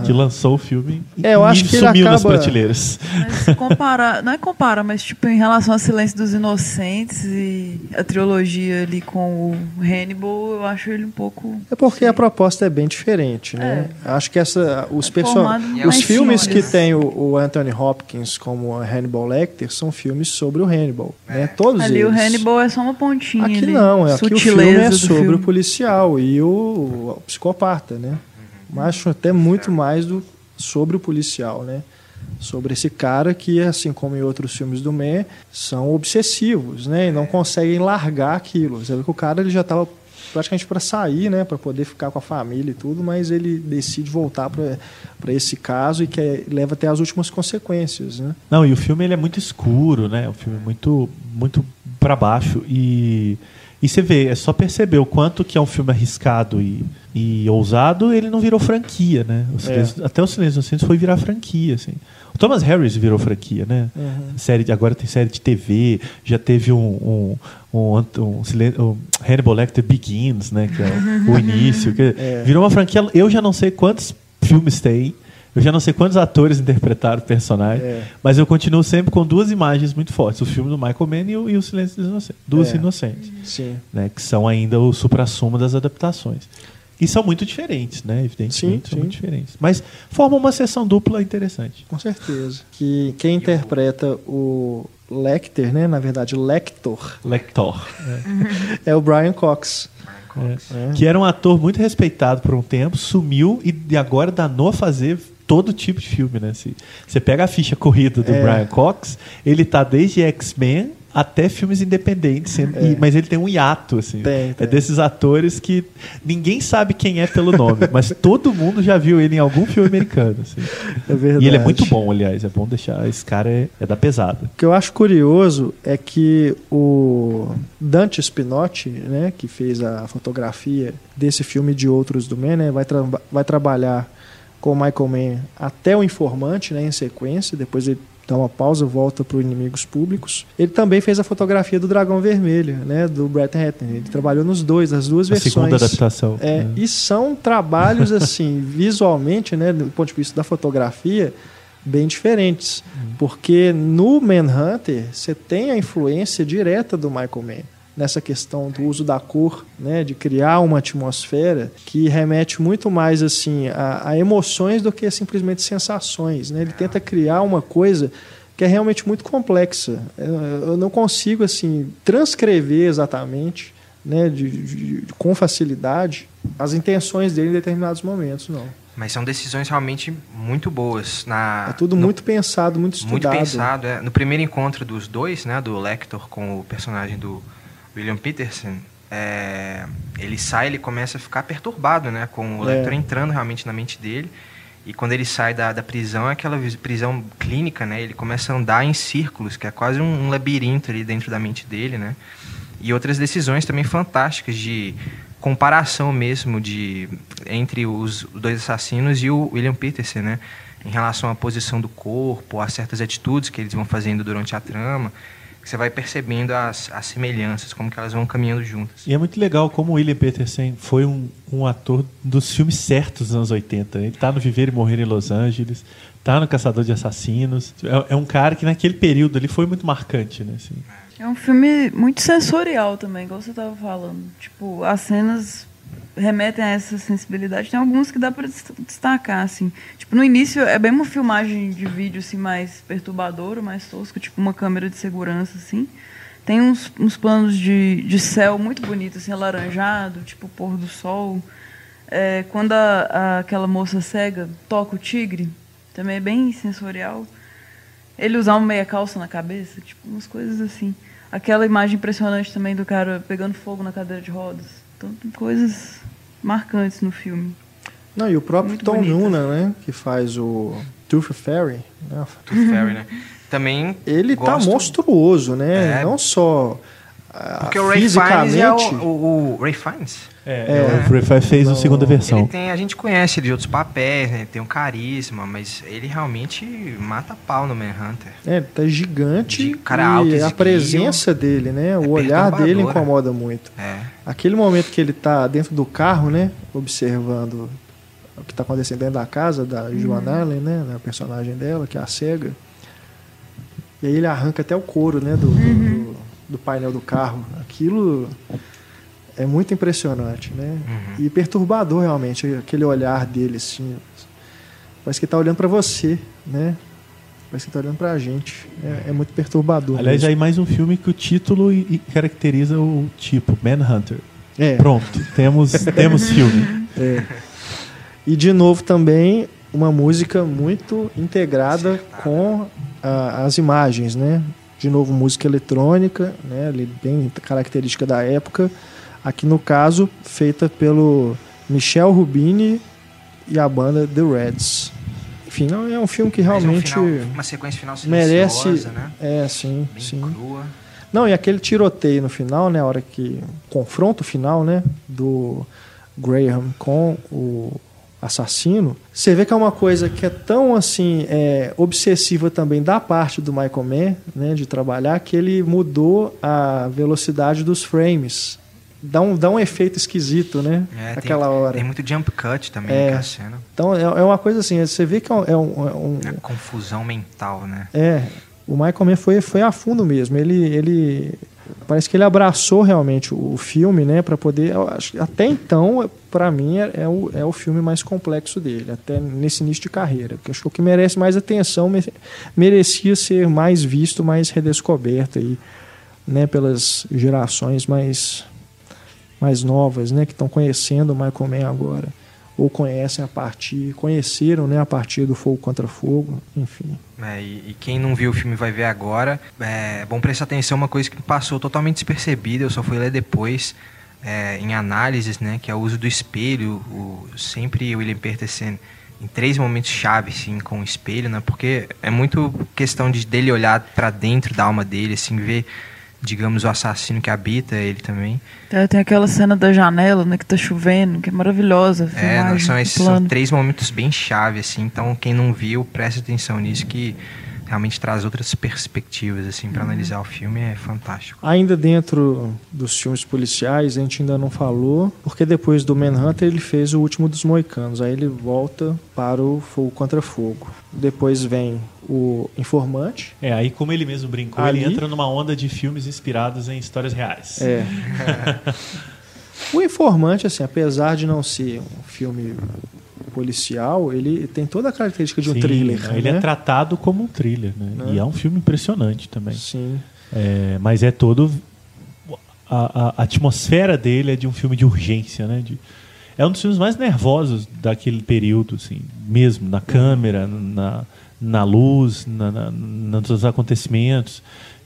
que lançou o filme e, É, eu acho e que ele sumiu nas acaba- prateleiras. Mas se comparar, não é comparar, mas tipo, em relação a Silêncio dos Inocentes e a trilogia ali com o Hannibal, eu acho ele um pouco. é porque a proposta é bem diferente, né? Acho que essa, os, É perso- formado os filmes que tem o, o Anthony Hopkins como Hannibal Lecter são filmes sobre o Hannibal, né? Todos Ali o eles. Hannibal é só uma pontinha. Aqui ali, não, é aqui o filme é sobre filme. o policial e o, o psicopata, né? Mas acho até muito mais do sobre o policial, né? Sobre esse cara que, assim como em outros filmes do Man, são obsessivos, né? E não conseguem largar aquilo. Você vê que o cara ele já estava praticamente para sair, né? Para poder ficar com a família e tudo, mas ele decide voltar para esse caso e que leva até as últimas consequências, né? Não, e o filme ele é muito escuro, né? O filme é muito, muito para baixo. E, e você vê, é só perceber o quanto que é um filme arriscado e, e ousado, ele não virou franquia, né? O Silêncio- Até o Silêncio dos Inocentes foi virar franquia, assim. O Thomas Harris virou franquia, né? Série de- agora tem série de TV, já teve um, um, um, um, um Hannibal Lecter Begins, né? Que é o, o início. que É. Virou uma franquia. Eu já não sei quantos filmes tem. Eu já não sei quantos atores interpretaram o personagem, É. mas eu continuo sempre com duas imagens muito fortes: o filme do Michael Mann e o, e o Silêncio dos Inocentes. Duas É. Inocentes, Sim. né, que são ainda o supra-sumo das adaptações. E são muito diferentes, né? Evidentemente, Sim, são sim. muito diferentes. Mas formam uma sessão dupla interessante. Com certeza. Que quem interpreta o Lecter, né? Na verdade, Lector, Lector. é o Brian Cox. É. Que era um ator muito respeitado por um tempo, sumiu e agora danou a fazer todo tipo de filme, né? Se você pega a ficha corrida do É. Brian Cox, ele tá desde X-Men até filmes independentes, e- mas ele tem um hiato, assim. É. Tem, É tem. desses atores que ninguém sabe quem é pelo nome, mas todo mundo já viu ele em algum filme americano, assim. É verdade. E ele é muito bom, aliás, é bom deixar, esse cara é, é da pesada. O que eu acho curioso é que o Dante Spinotti, né, que fez a fotografia desse filme e de outros do Man, né, vai, tra- vai trabalhar com o Michael Mann até o Informante, né, em sequência. Depois ele dá uma pausa, volta para Inimigos Públicos. Ele também fez a fotografia do Dragão Vermelho, né, do Brett Ratner. Ele trabalhou nos dois, as duas A versões. segunda adaptação. É, É. E são trabalhos, assim, visualmente, né, do ponto de vista da fotografia, bem diferentes. Porque no Manhunter, você tem a influência direta do Michael Mann nessa questão do uso da cor, né, de criar uma atmosfera que remete muito mais assim a, a emoções do que simplesmente sensações. Né? Ele tenta criar uma coisa que é realmente muito complexa. Eu, não consigo assim transcrever exatamente, né, de, de- de- com facilidade, as intenções dele em determinados momentos, não. Mas são decisões realmente muito boas. Na, É tudo no- muito pensado, muito estudado. Muito pensado. é. No primeiro encontro dos dois, né, do Lecter com o personagem do William Peterson, é, ele sai, ele começa a ficar perturbado, né, com o É. Lecter entrando realmente na mente dele. E quando ele sai da, da prisão, é aquela prisão clínica, né, ele começa a andar em círculos, que é quase um, um labirinto ali dentro da mente dele, né. E outras decisões também fantásticas de comparação mesmo de entre os dois assassinos e o William Peterson, né? Em relação à posição do corpo, a certas atitudes que eles vão fazendo durante a trama, você vai percebendo as, as semelhanças, como que elas vão caminhando juntas. E é muito legal como o William Peterson foi um, um ator dos filmes certos dos anos 80. Ele tá no Viver e Morrer em Los Angeles, tá no Caçador de Assassinos. É, é um cara que naquele período ali foi muito marcante, né? assim. É um filme muito sensorial também, igual você estava falando. Tipo, as cenas remetem a essa sensibilidade. Tem alguns que dá para destacar, assim. Tipo, no início é bem uma filmagem de vídeo, assim, mais perturbadora, mais tosca, tipo uma câmera de segurança, assim. Tem uns, uns planos de, de céu muito bonitos, assim, alaranjado, tipo pôr do sol. É, quando a, a- aquela moça cega toca o tigre, também é bem sensorial. Ele usar uma meia calça na cabeça, tipo, umas coisas assim. Aquela imagem impressionante também do cara pegando fogo na cadeira de rodas. Então tem coisas marcantes no filme. Não, e o próprio Muito Tom. Noonan, né, que faz o Tooth Fairy, né, Tooth Fairy, né? Também ele tá gosto- monstruoso, né? É. Não só Porque o Ray Fiennes fisicamente. é o, o, o Ray Fiennes. É, o Ray Fiennes fez a segunda versão. Ele tem, a gente conhece ele de outros papéis, né? Ele tem um carisma, mas ele realmente mata pau no Manhunter. É, ele tá gigante De cara alto, e a presença dele, né? o olhar dele perturbadora. incomoda muito. É. Aquele momento que ele tá dentro do carro, né? Observando o que tá acontecendo dentro da casa da Joan Allen, né? A personagem dela, que é a cega. E aí ele arranca até o couro, né? Do, do, do painel do carro. Aquilo é muito impressionante, né? Uhum. E perturbador realmente, aquele olhar dele assim. Parece que ele tá olhando para você, né? Parece que ele tá olhando pra gente. É, é muito perturbador. Aliás, mesmo. aí mais um filme que o título caracteriza o tipo, Manhunter. é. Pronto, temos, temos filme. É. E de novo também uma música muito integrada com a- as imagens, né? De novo música eletrônica, né? Bem característica da época. Aqui no caso feita pelo Michel Rubini e a banda The Reds. Enfim, não é um filme que um realmente final- uma sequência final merece, né? é sim, Bem sim. crua. Não, e aquele tiroteio no final, né? A hora que. Confronto final, né? Do Graham com o assassino. Você vê que é uma coisa que é tão assim. É, obsessiva também da parte do Michael Mann, né? De trabalhar, que ele mudou a velocidade dos frames. Dá um, dá um efeito esquisito, né? É, tem- Aquela hora. Tem muito jump cut também É. naquela cena. Então é, é uma coisa assim, você vê que é um- é um- é um, É confusão mental, né? é, o Michael Mann foi, foi a fundo mesmo. Ele, ele parece que ele abraçou realmente o filme, né, para poder. até então, para mim, é, é o, é o filme mais complexo dele, até nesse início de carreira. Porque acho que o que merece mais atenção me- merecia ser mais visto, mais redescoberto aí, né, pelas gerações mais mais novas, né, que estão conhecendo o Michael Mann agora ou conhecem a partir, conheceram, né, a partir do Fogo contra Fogo, enfim. É, e, e quem não viu o filme vai ver agora. É bom prestar atenção uma coisa que passou totalmente despercebida, eu só fui ler depois é, em análises, né? Que é o uso do espelho. O, sempre o William Peterson em três momentos chave, assim, com o espelho, né? Porque é muito questão de dele olhar para dentro da alma dele, assim, ver, digamos, o assassino que habita ele também. Tem, tem aquela cena da janela, né, que tá chovendo, que é maravilhosa. É, não, são, esses, são três momentos bem chave, assim. Então, quem não viu, preste atenção nisso, que realmente traz outras perspectivas assim para analisar o filme é fantástico. Ainda dentro dos filmes policiais, a gente ainda não falou, porque depois do Manhunter ele fez o último dos Moicanos, aí ele volta para o Fogo contra Fogo. Depois vem o Informante. É, aí como ele mesmo brincou, Ali- ele entra numa onda de filmes inspirados em histórias reais. É. o Informante, assim, apesar de não ser um filme policial, ele tem toda a característica de um Sim, thriller. Ele né? é tratado como um thriller, né? Né? E é um filme impressionante também. Sim. É, mas é todo. A, a- atmosfera dele é de um filme de urgência, né? De- é um dos filmes mais nervosos daquele período, assim, mesmo, na câmera, na, na luz, na, na- nos acontecimentos.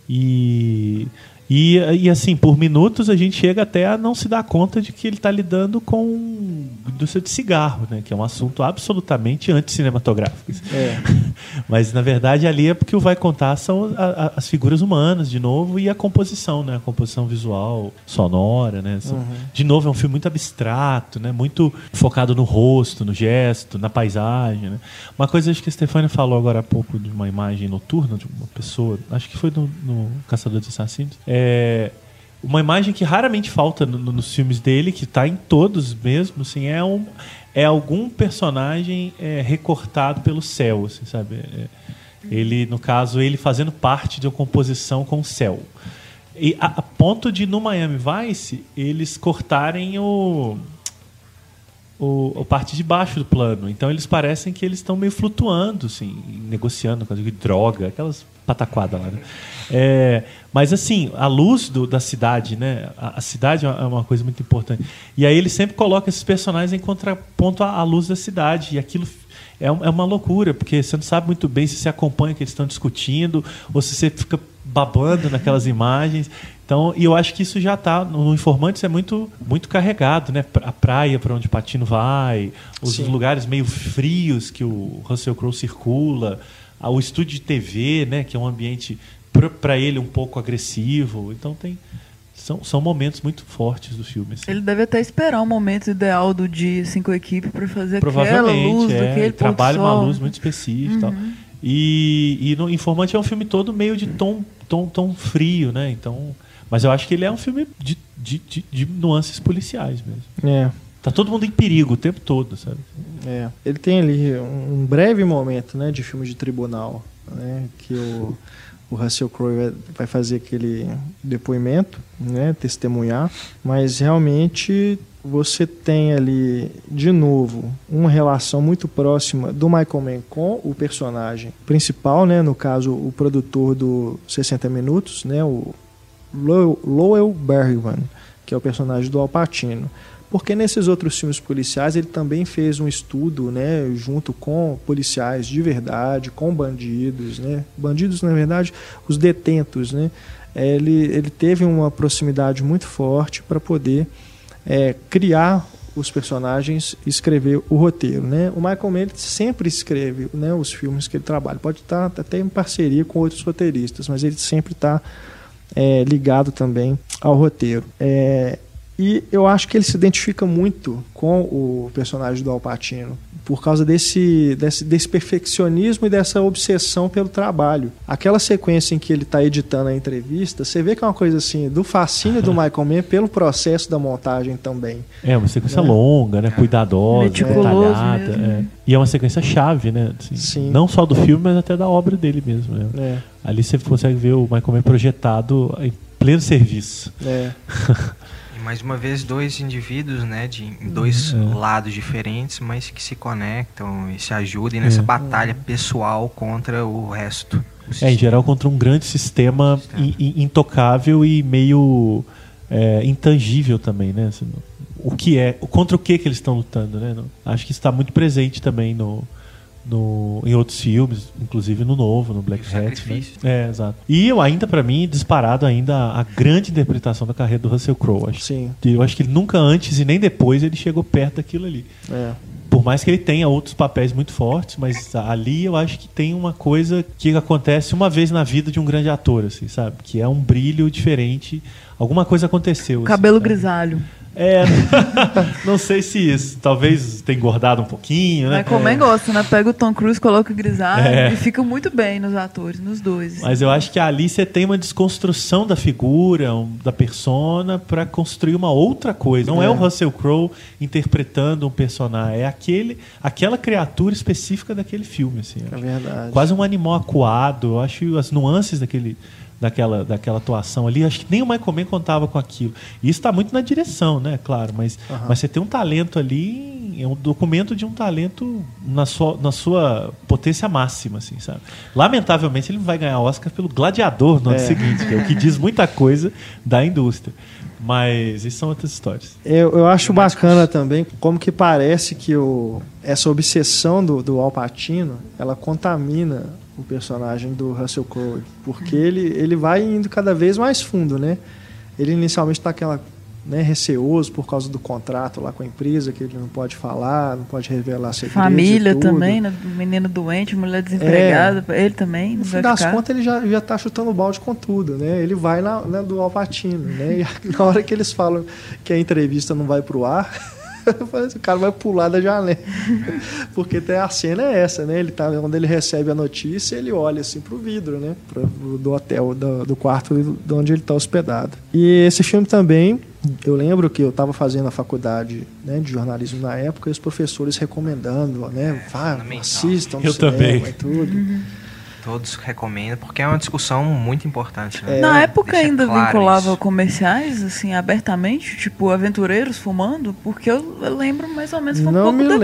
E, e, e, assim, por minutos a gente chega até a não se dar conta de que ele está lidando com indústria de cigarro, né? Que é um assunto absolutamente anticinematográfico. É. Mas na verdade ali é porque o vai contar são a- a- as figuras humanas de novo e a composição, né? A composição visual, sonora, né? São- De novo é um filme muito abstrato, né? Muito focado no rosto, no gesto, na paisagem, né? Uma coisa acho que a Stefania falou agora há pouco de uma imagem noturna de uma pessoa, acho que foi no, no Caçador de Assassinos. É uma imagem que raramente falta no- no- nos filmes dele, que está em todos mesmo, assim, é, um, é algum personagem é, recortado pelo céu, assim, sabe? É, ele, no caso, ele fazendo parte de uma composição com o céu. E a, a ponto de, no Miami Vice, eles cortarem o, o, a parte de baixo do plano. Então eles parecem que eles estão meio flutuando, assim, negociando com droga, aquelas pataquadas lá, né? É, mas assim, a luz do- da cidade, né? A, a cidade é uma- é uma coisa muito importante. E aí ele sempre coloca esses personagens em contraponto à, à luz da cidade. E aquilo é, um- é uma loucura, porque você não sabe muito bem se você acompanha o que eles estão discutindo ou se você fica babando naquelas imagens. Então, e eu acho que isso já está no Informantes é muito muito carregado, né? A praia para onde o Patino vai, os Sim. lugares meio frios que o Russell Crowe circula, o estúdio de TV, né? Que é um ambiente para ele um pouco agressivo. Então tem são, são momentos muito fortes do filme. assim. Ele deve até esperar o momento ideal do dia, assim, com a equipe, pra fazer aquela Provavelmente, luz, é, daquele trabalha uma luz muito específica e tal. E, e no Informante é um filme todo meio de tom, tom, tom frio, né? Então, mas eu acho que ele é um filme de, de, de, de nuances policiais mesmo. É. Tá todo mundo em perigo o tempo todo, sabe? É, ele tem ali um breve momento, né, de filme de tribunal, né, que o, o Russell Crowe vai, fazer aquele depoimento, né, testemunhar, mas realmente você tem ali de novo uma relação muito próxima do Michael Mann com o personagem principal, né, no caso o produtor do 60 minutos, né, o Lowell Bergman, que é o personagem do Al Pacino. Porque nesses outros filmes policiais ele também fez um estudo, né, junto com policiais de verdade, com bandidos, né, bandidos na verdade, os detentos, né. É, Ele, ele teve uma proximidade muito forte para poder é, criar os personagens escrever o roteiro, né. O Michael Mann sempre escreve, né, os filmes que ele trabalha. Pode estar até em parceria com outros roteiristas, mas ele sempre está é, ligado também ao roteiro. É, e eu acho que ele se identifica muito com o personagem do Al Pacino por causa desse, desse, desse perfeccionismo e dessa obsessão pelo trabalho. Aquela sequência em que ele está editando a entrevista, você vê que é uma coisa assim, do fascínio do Michael Mann pelo processo da montagem também. É uma sequência Né? longa, né? Cuidadosa, Meticuloso detalhada. mesmo, é. né? E é uma sequência chave, né? assim, Sim. Não só do filme, mas até da obra dele mesmo. né? É, Ali você consegue ver o Michael Mann projetado em pleno serviço. é, mais uma vez dois indivíduos, né, de em dois É. lados diferentes, mas que se conectam e se ajudem nessa É. batalha pessoal contra o resto. O É, em geral, contra um grande sistema Sistema. in- in- intocável e meio é, intangível também, né? Assim, o que é, contra o que que eles estão lutando, né? Não- Acho que está muito presente também no, no, em outros filmes, inclusive no novo, no Black Hat. Né? É, exato. E eu ainda, para mim, disparado ainda a grande interpretação da carreira do Russell Crowe. Acho. sim, Eu acho que ele nunca antes e nem depois ele chegou perto daquilo ali. é. Por mais que ele tenha outros papéis muito fortes, mas ali eu acho que tem uma coisa que acontece uma vez na vida de um grande ator, assim, sabe? Que é um brilho diferente. Alguma coisa aconteceu. assim, Cabelo sabe? É, não sei se isso, talvez tenha engordado um pouquinho, né? Mas como é gosta, né? Pega o Tom Cruise, coloca o grisalho É. e fica muito bem nos atores, nos dois. Mas eu acho que ali você tem uma desconstrução da figura, um- da persona, para construir uma outra coisa. Não é. É. o Russell Crowe interpretando um personagem, é aquele, aquela criatura específica daquele filme, assim. É verdade. Quase um animal acuado. Eu acho as nuances daquele, daquela, daquela atuação ali, acho que nem o Michael Mann contava com aquilo. E isso está muito na direção, né? Claro, mas, mas você tem um talento ali, é um documento de um talento na sua, na sua potência máxima, assim, sabe? Lamentavelmente ele vai ganhar Oscar pelo Gladiador no ano É. seguinte, que é o que diz muita coisa da indústria. Mas isso são outras histórias. Eu, eu acho bacana também como que parece que o, essa obsessão do, do Al Pacino, ela contamina o personagem do Russell Crowe, porque ele, ele vai indo cada vez mais fundo, né? Ele inicialmente está aquela né, receoso por causa do contrato lá com a empresa, que ele não pode falar, não pode revelar segredos Família também, né? menino doente, mulher desempregada, ele também No fim das ficar. contas, ele já, já tá chutando balde com tudo, né? Ele vai na, na do Alpatino, né? E na hora que eles falam que a entrevista não vai pro ar, eu falei assim, o cara vai pular da janela. Porque a cena é essa, né? Ele tá, quando ele recebe a notícia, ele olha assim pro vidro, né? Pro, do hotel, do, do quarto de onde ele tá hospedado. E esse filme também, eu lembro que eu estava fazendo a faculdade né, de jornalismo na época e os professores recomendando, né? Vá, fundamental. assistam no Eu cinema também. e tudo. Uhum. Todos recomendam, porque é uma discussão muito importante. Né? Na época Deixa ainda claro vinculava isso. comerciais, assim, abertamente, tipo, aventureiros fumando, porque eu lembro mais ou menos, foi um não pouco me depois,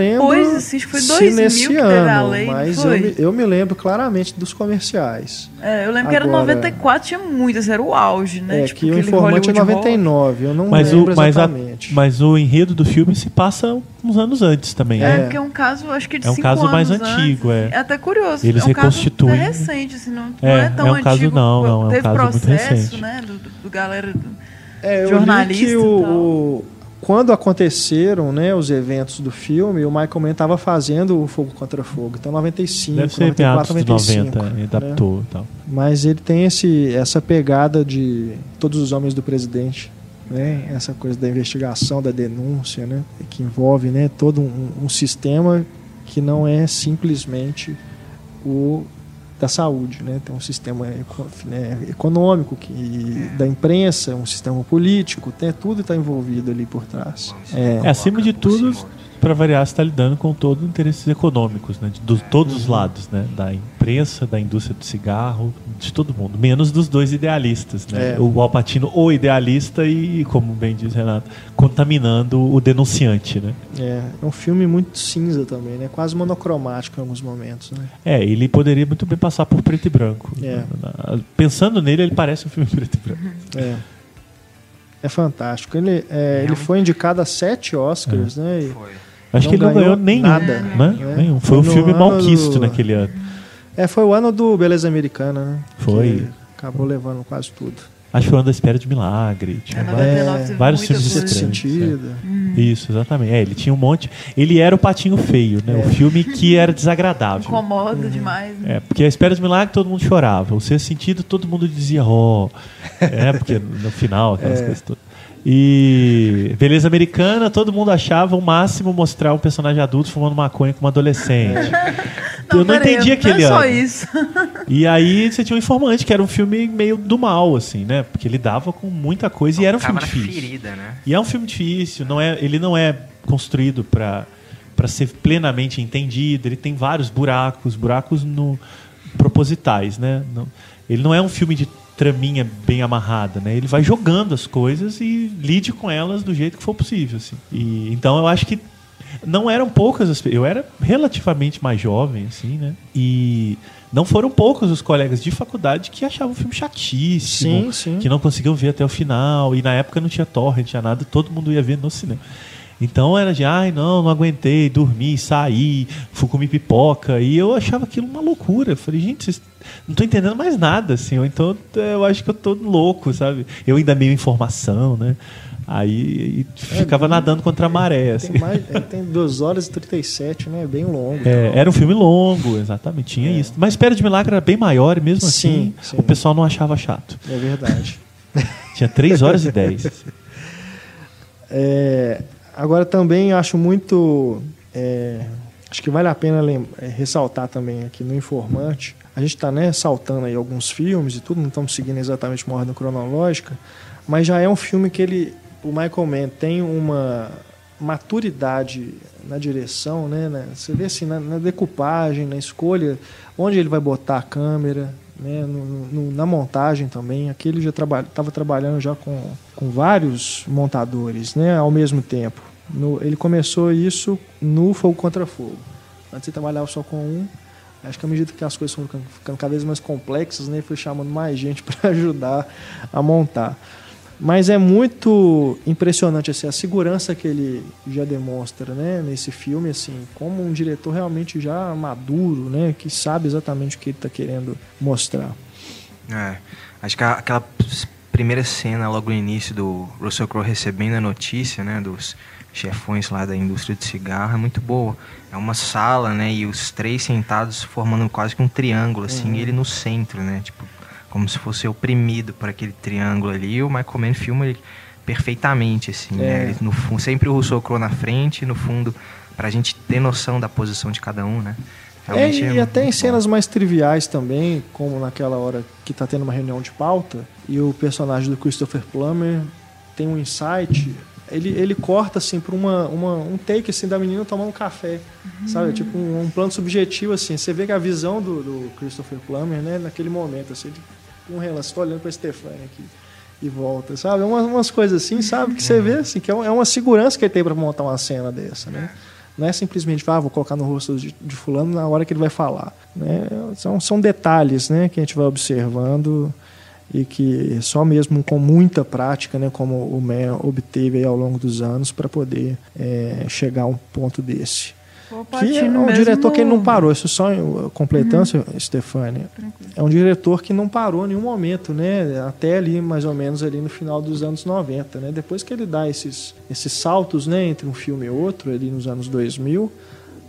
lembro assim, acho que foi se 2000 nesse que teve a ano, lei, não mas eu foi? me, eu me lembro claramente dos comerciais. É, eu lembro que era Agora- 94, tinha muitas, era o auge, né? é tipo, que o aquele informante é Hollywood Rock. 99, eu não Mas o, lembro mas, a- exatamente. mas o enredo do filme se passa uns anos antes também. É, né? porque é um caso, acho que de É um cinco caso mais anos antigo, antes. é. até curioso. Eles é um reconstituem- caso recente, assim, não, não É, é tão é um caso antigo. não, não, é um Teve caso muito processo, recente. né, do, do, do galera... do- É, eu jornalista li que e o, quando aconteceram né, os eventos do filme, o Michael Mann estava fazendo o Fogo Contra Fogo. Então, 95, Deve ser 94, meados dos 95. 90, ele né? adaptou e tal. Mas ele tem esse, essa pegada de todos os homens do presidente. Né? Essa coisa da investigação, da denúncia, né? que envolve né, todo um, um sistema que não é simplesmente o da saúde, né? Tem um sistema né, econômico que da imprensa, um sistema político, tem tudo está envolvido ali por trás. É, É, acima de tudo. Para variar, está lidando com todos os interesses econômicos, né? De dos- todos os lados, né? Da imprensa, da indústria do cigarro, de todo mundo. Menos dos dois idealistas, né? É. O Alpatino, o idealista e, como bem diz Renato, contaminando o denunciante, né? é, é um filme muito cinza também, né? Quase monocromático em alguns momentos, né? É, ele poderia muito bem passar por preto e branco. É. Pensando nele, ele parece um filme preto e branco. É. É fantástico. Ele, é, É ele foi indicado a sete Oscars, né? E- Foi. Acho Não que ele não ganhou nenhum. nada, né? né? Nenhum. Foi Foi um filme malquisto do- naquele ano. É, foi o ano do Beleza Americana, né? Foi. Que acabou levando quase tudo. Acho que foi o ano da espera de milagre. Tinha É, vários- 99 teve vários filmes estranhos, sentido. Isso, exatamente. É, ele tinha um monte. Ele era o patinho feio, né? O filme que era desagradável. Incomoda demais. né? É, porque a espera de milagre todo mundo chorava. O sexto sentido todo mundo dizia, ó. É, porque no final, aquelas coisas todas. E beleza americana, todo mundo achava o máximo mostrar um personagem adulto fumando maconha com uma adolescente. eu não peraí, entendi aquele Não é só ano. isso. E aí você tinha um informante, que era um filme meio do mal, assim, né? Porque ele dava com muita coisa e era um filme difícil. ferida, né? E é um filme difícil, não é, ele não é construído para para ser plenamente entendido, ele tem vários buracos, buracos no propositais, né? Não- ele não é um filme de traminha bem amarrada, né? Ele vai jogando as coisas e lide com elas do jeito que for possível, assim. E então eu acho que não eram poucas as eu era relativamente mais jovem assim, né? E não foram poucos os colegas de faculdade que achavam o filme chatíssimo, Sim, sim. que não conseguiam ver até o final. E na época não tinha torrent, não tinha nada, todo mundo ia ver no cinema. Então era de, ai, não, não aguentei, dormi, saí, fui comer pipoca. E eu achava aquilo uma loucura. Eu falei, gente, vocês não tô entendendo mais nada, assim. Ou então é, eu acho que eu tô louco, sabe? Eu ainda meio informação, né? Aí e ficava nadando contra a maré, assim. Tem, mais, é, tem 2 horas e 37, né? É bem longo. É, era um filme longo, exatamente, tinha isso. Mas Espera de Milagre era bem maior e mesmo assim Sim, sim. o pessoal não achava chato. É verdade. Tinha 3 horas e 10. É, agora também acho muito. é, acho que vale a pena é, ressaltar também aqui no informante. A gente está né, saltando aí alguns filmes e tudo, não estamos seguindo exatamente uma ordem cronológica, mas já é um filme que ele, o Michael Mann tem uma maturidade na direção, né? né? Você vê assim, na, na decupagem, na escolha, onde ele vai botar a câmera, né? no- no- na montagem também. Aqui ele já estava trabalhando já com, com vários montadores né? ao mesmo tempo. No- ele começou isso no Fogo Contra Fogo. Antes ele trabalhava só com um. Acho que à medida que as coisas foram ficando, cada vez mais complexas, né, foi chamando mais gente para ajudar a montar. Mas é muito impressionante assim, a segurança que ele já demonstra né, nesse filme, assim, como um diretor realmente já maduro, né, que sabe exatamente o que ele está querendo mostrar. É, acho que aquela primeira cena logo no início do Russell Crowe recebendo a notícia, né, dos chefões lá da indústria de cigarro é muito boa. É uma sala, né, e os três sentados formando quase que um triângulo, assim, e ele no centro, né, tipo, como se fosse oprimido por aquele triângulo ali. E o Michael Mann filma ele perfeitamente, assim, É. né, ele, no fundo, sempre o Russell Crowe na frente, no fundo, pra gente ter noção da posição de cada um, né. É, Realmente e até em muito bom. cenas mais triviais também, como naquela hora que está tendo uma reunião de pauta e o personagem do Christopher Plummer tem um insight, ele, ele corta assim para uma, uma, um take assim da menina tomando café, sabe? Tipo um, um plano subjetivo assim. Você vê que a visão do, do Christopher Plummer, né, naquele momento assim, ele, um relance, tô olhando para Stefania aqui e volta, sabe? Umas, umas coisas assim, sabe? Que você vê assim que é um- é uma segurança que ele tem para montar uma cena dessa, né? Não é simplesmente, ah, vou colocar no rosto de, de fulano na hora que ele vai falar. Né? São, são detalhes né, que a gente vai observando e que só mesmo com muita prática, né, como o Mann obteve ao longo dos anos, para poder é, chegar a um ponto desse. Que é um diretor que ele não parou, isso só completando, Stefania, Tranquilo. é um diretor que não parou em nenhum momento, né? Até ali, mais ou menos, ali no final dos anos 90, né? Depois que ele dá esses, esses saltos, né, entre um filme e outro, ali nos anos 2000,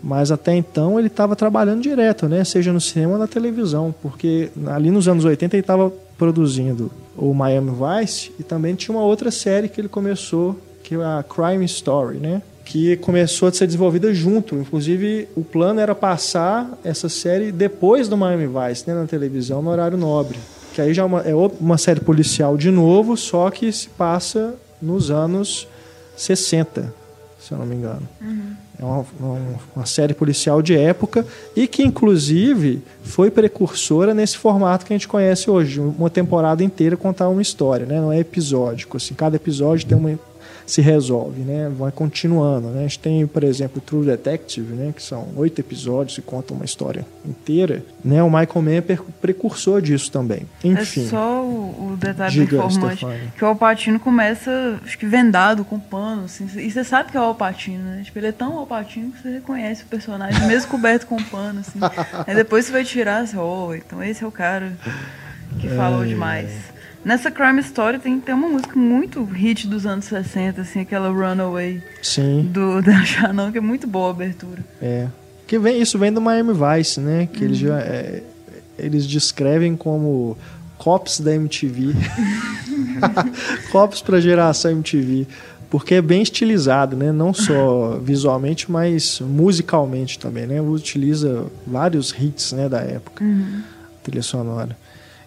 mas até então ele estava trabalhando direto, né? Seja no cinema ou na televisão, porque ali nos anos 80 ele estava produzindo o Miami Vice e também tinha uma outra série que ele começou, que é a Crime Story, né? Que começou a ser desenvolvida junto. Inclusive, o plano era passar essa série depois do Miami Vice, né, na televisão, no horário nobre. Que aí já é uma, é uma série policial de novo, só que se passa nos anos 60, se eu não me engano. É uma, uma- série policial de época e que, inclusive, foi precursora nesse formato que a gente conhece hoje, uma temporada inteira contar uma história, né? Não é episódico, assim, cada episódio tem uma se resolve, né? Vai continuando, né? A gente tem, por exemplo, True Detective, né? Que são oito episódios e contam uma história inteira, né? O Michael Mann é precursor disso também. Enfim, É só o, o detalhe Diga, informante. Stefania. Que o Alpatino começa, acho que vendado, com pano, assim. E você sabe que é o Alpatino, né? Tipo, ele é tão Alpatino que você reconhece o personagem, mesmo coberto com pano, assim. Aí depois você vai tirar, assim, oh, então esse é o cara que falou demais. Nessa Crime Story tem, tem uma música muito hit dos anos 60, assim, aquela Runaway sim. do da Shannon, que é muito boa a abertura. É. Que vem, isso vem do Miami Vice, né? Que eles já é, eles descrevem como cops da MTV. cops para geração MTV. Porque é bem estilizado, né? Não só visualmente, mas musicalmente também, né? Utiliza vários hits, né, da época. Trilha sonora.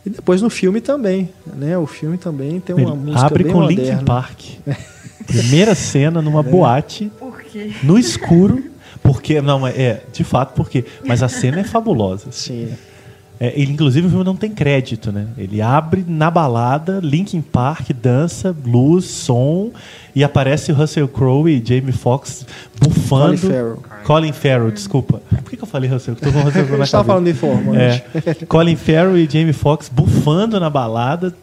E depois no filme também, né? O filme também tem uma Ele música abre bem com moderna. Linkin Park. Primeira cena numa boate, Por quê? no escuro. Porque, não, é, é, de fato, porque. Mas a cena é fabulosa. Sim. É, ele, inclusive, o filme não tem crédito, né? Ele abre na balada, Linkin Park, dança, luz, som, e aparece o Russell Crowe e Jamie Foxx bufando. Colin Farrell. Colin Farrell, desculpa. Por que, que eu falei Russell? Tô com o Russell na gente tava cabeça. falando de informante. É. Colin Farrell e Jamie Foxx bufando na balada,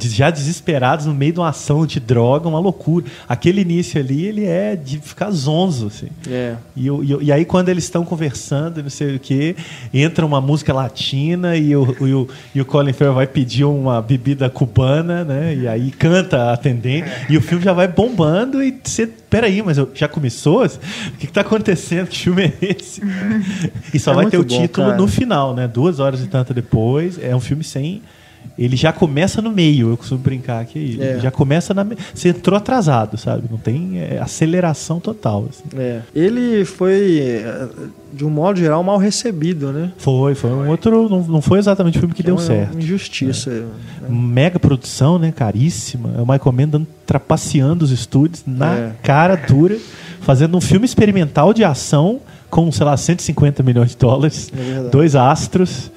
já desesperados no meio de uma ação de droga, uma loucura. Aquele início ali, ele é de ficar zonzo, assim. É. E, e e aí, quando eles estão conversando, não sei o que, entra uma música latina e o, e o, e o Colin Farrell vai pedir uma bebida cubana, né? E aí canta atendente, e o filme já vai bombando e você. Peraí, mas eu- já começou? O que, que tá acontecendo? Que filme é esse? E só É vai ter o bom, título cara. no final, né? Duas horas e tanto depois. É um filme sem. Ele já começa no meio, eu costumo brincar aqui. É. Já começa na. Você entrou atrasado, sabe? Não tem é, aceleração total. assim. É. Ele foi, eh, de um modo geral, mal recebido, né? Foi, foi um outro. Não, não foi exatamente o filme que deu É uma certo. Injustiça. né? Mega produção, né? Caríssima. É o Michael Mann dando, trapaceando os estúdios na É. cara dura, fazendo um filme experimental de ação com, sei lá, 150 milhões de dólares, É dois astros,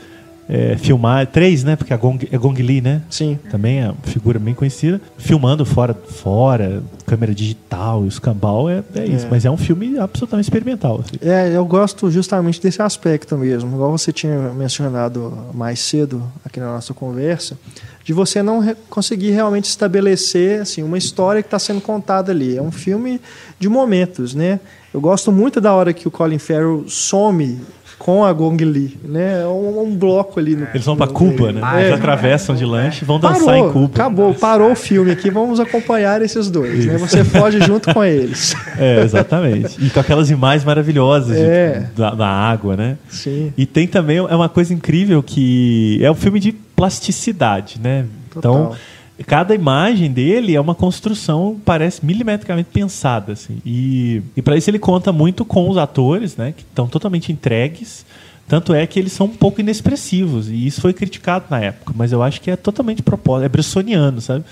é, filmar, três, né? Porque a Gong, é Gong Li, né? Sim. Também é uma figura bem conhecida. Filmando fora, fora câmera digital e os cambal, é, é isso. É. Mas é um filme absolutamente experimental. assim. É, eu gosto justamente desse aspecto mesmo, igual você tinha mencionado mais cedo aqui na nossa conversa, de você não re- conseguir realmente estabelecer assim, uma história que está sendo contada ali. É um filme de momentos, né? Eu gosto muito da hora que o Colin Farrell some com a Gong Li, né? É um, um bloco ali. No, Eles vão pra no Cuba, meio. né? É. Eles atravessam de lanche e vão dançar Parou, em Cuba. acabou, parou o filme aqui, vamos acompanhar esses dois, né? Você foge junto com eles. É, exatamente. E com aquelas imagens maravilhosas de- É. da, da água, né? Sim. E tem também é uma coisa incrível que é um filme de plasticidade, né? Então, Total. Cada imagem dele é uma construção, parece milimetricamente pensada, assim. E, e para isso ele conta muito com os atores, né? Que estão totalmente entregues. Tanto é que eles são um pouco inexpressivos. E isso foi criticado na época. Mas eu acho que é totalmente propósito. É bressoniano, sabe?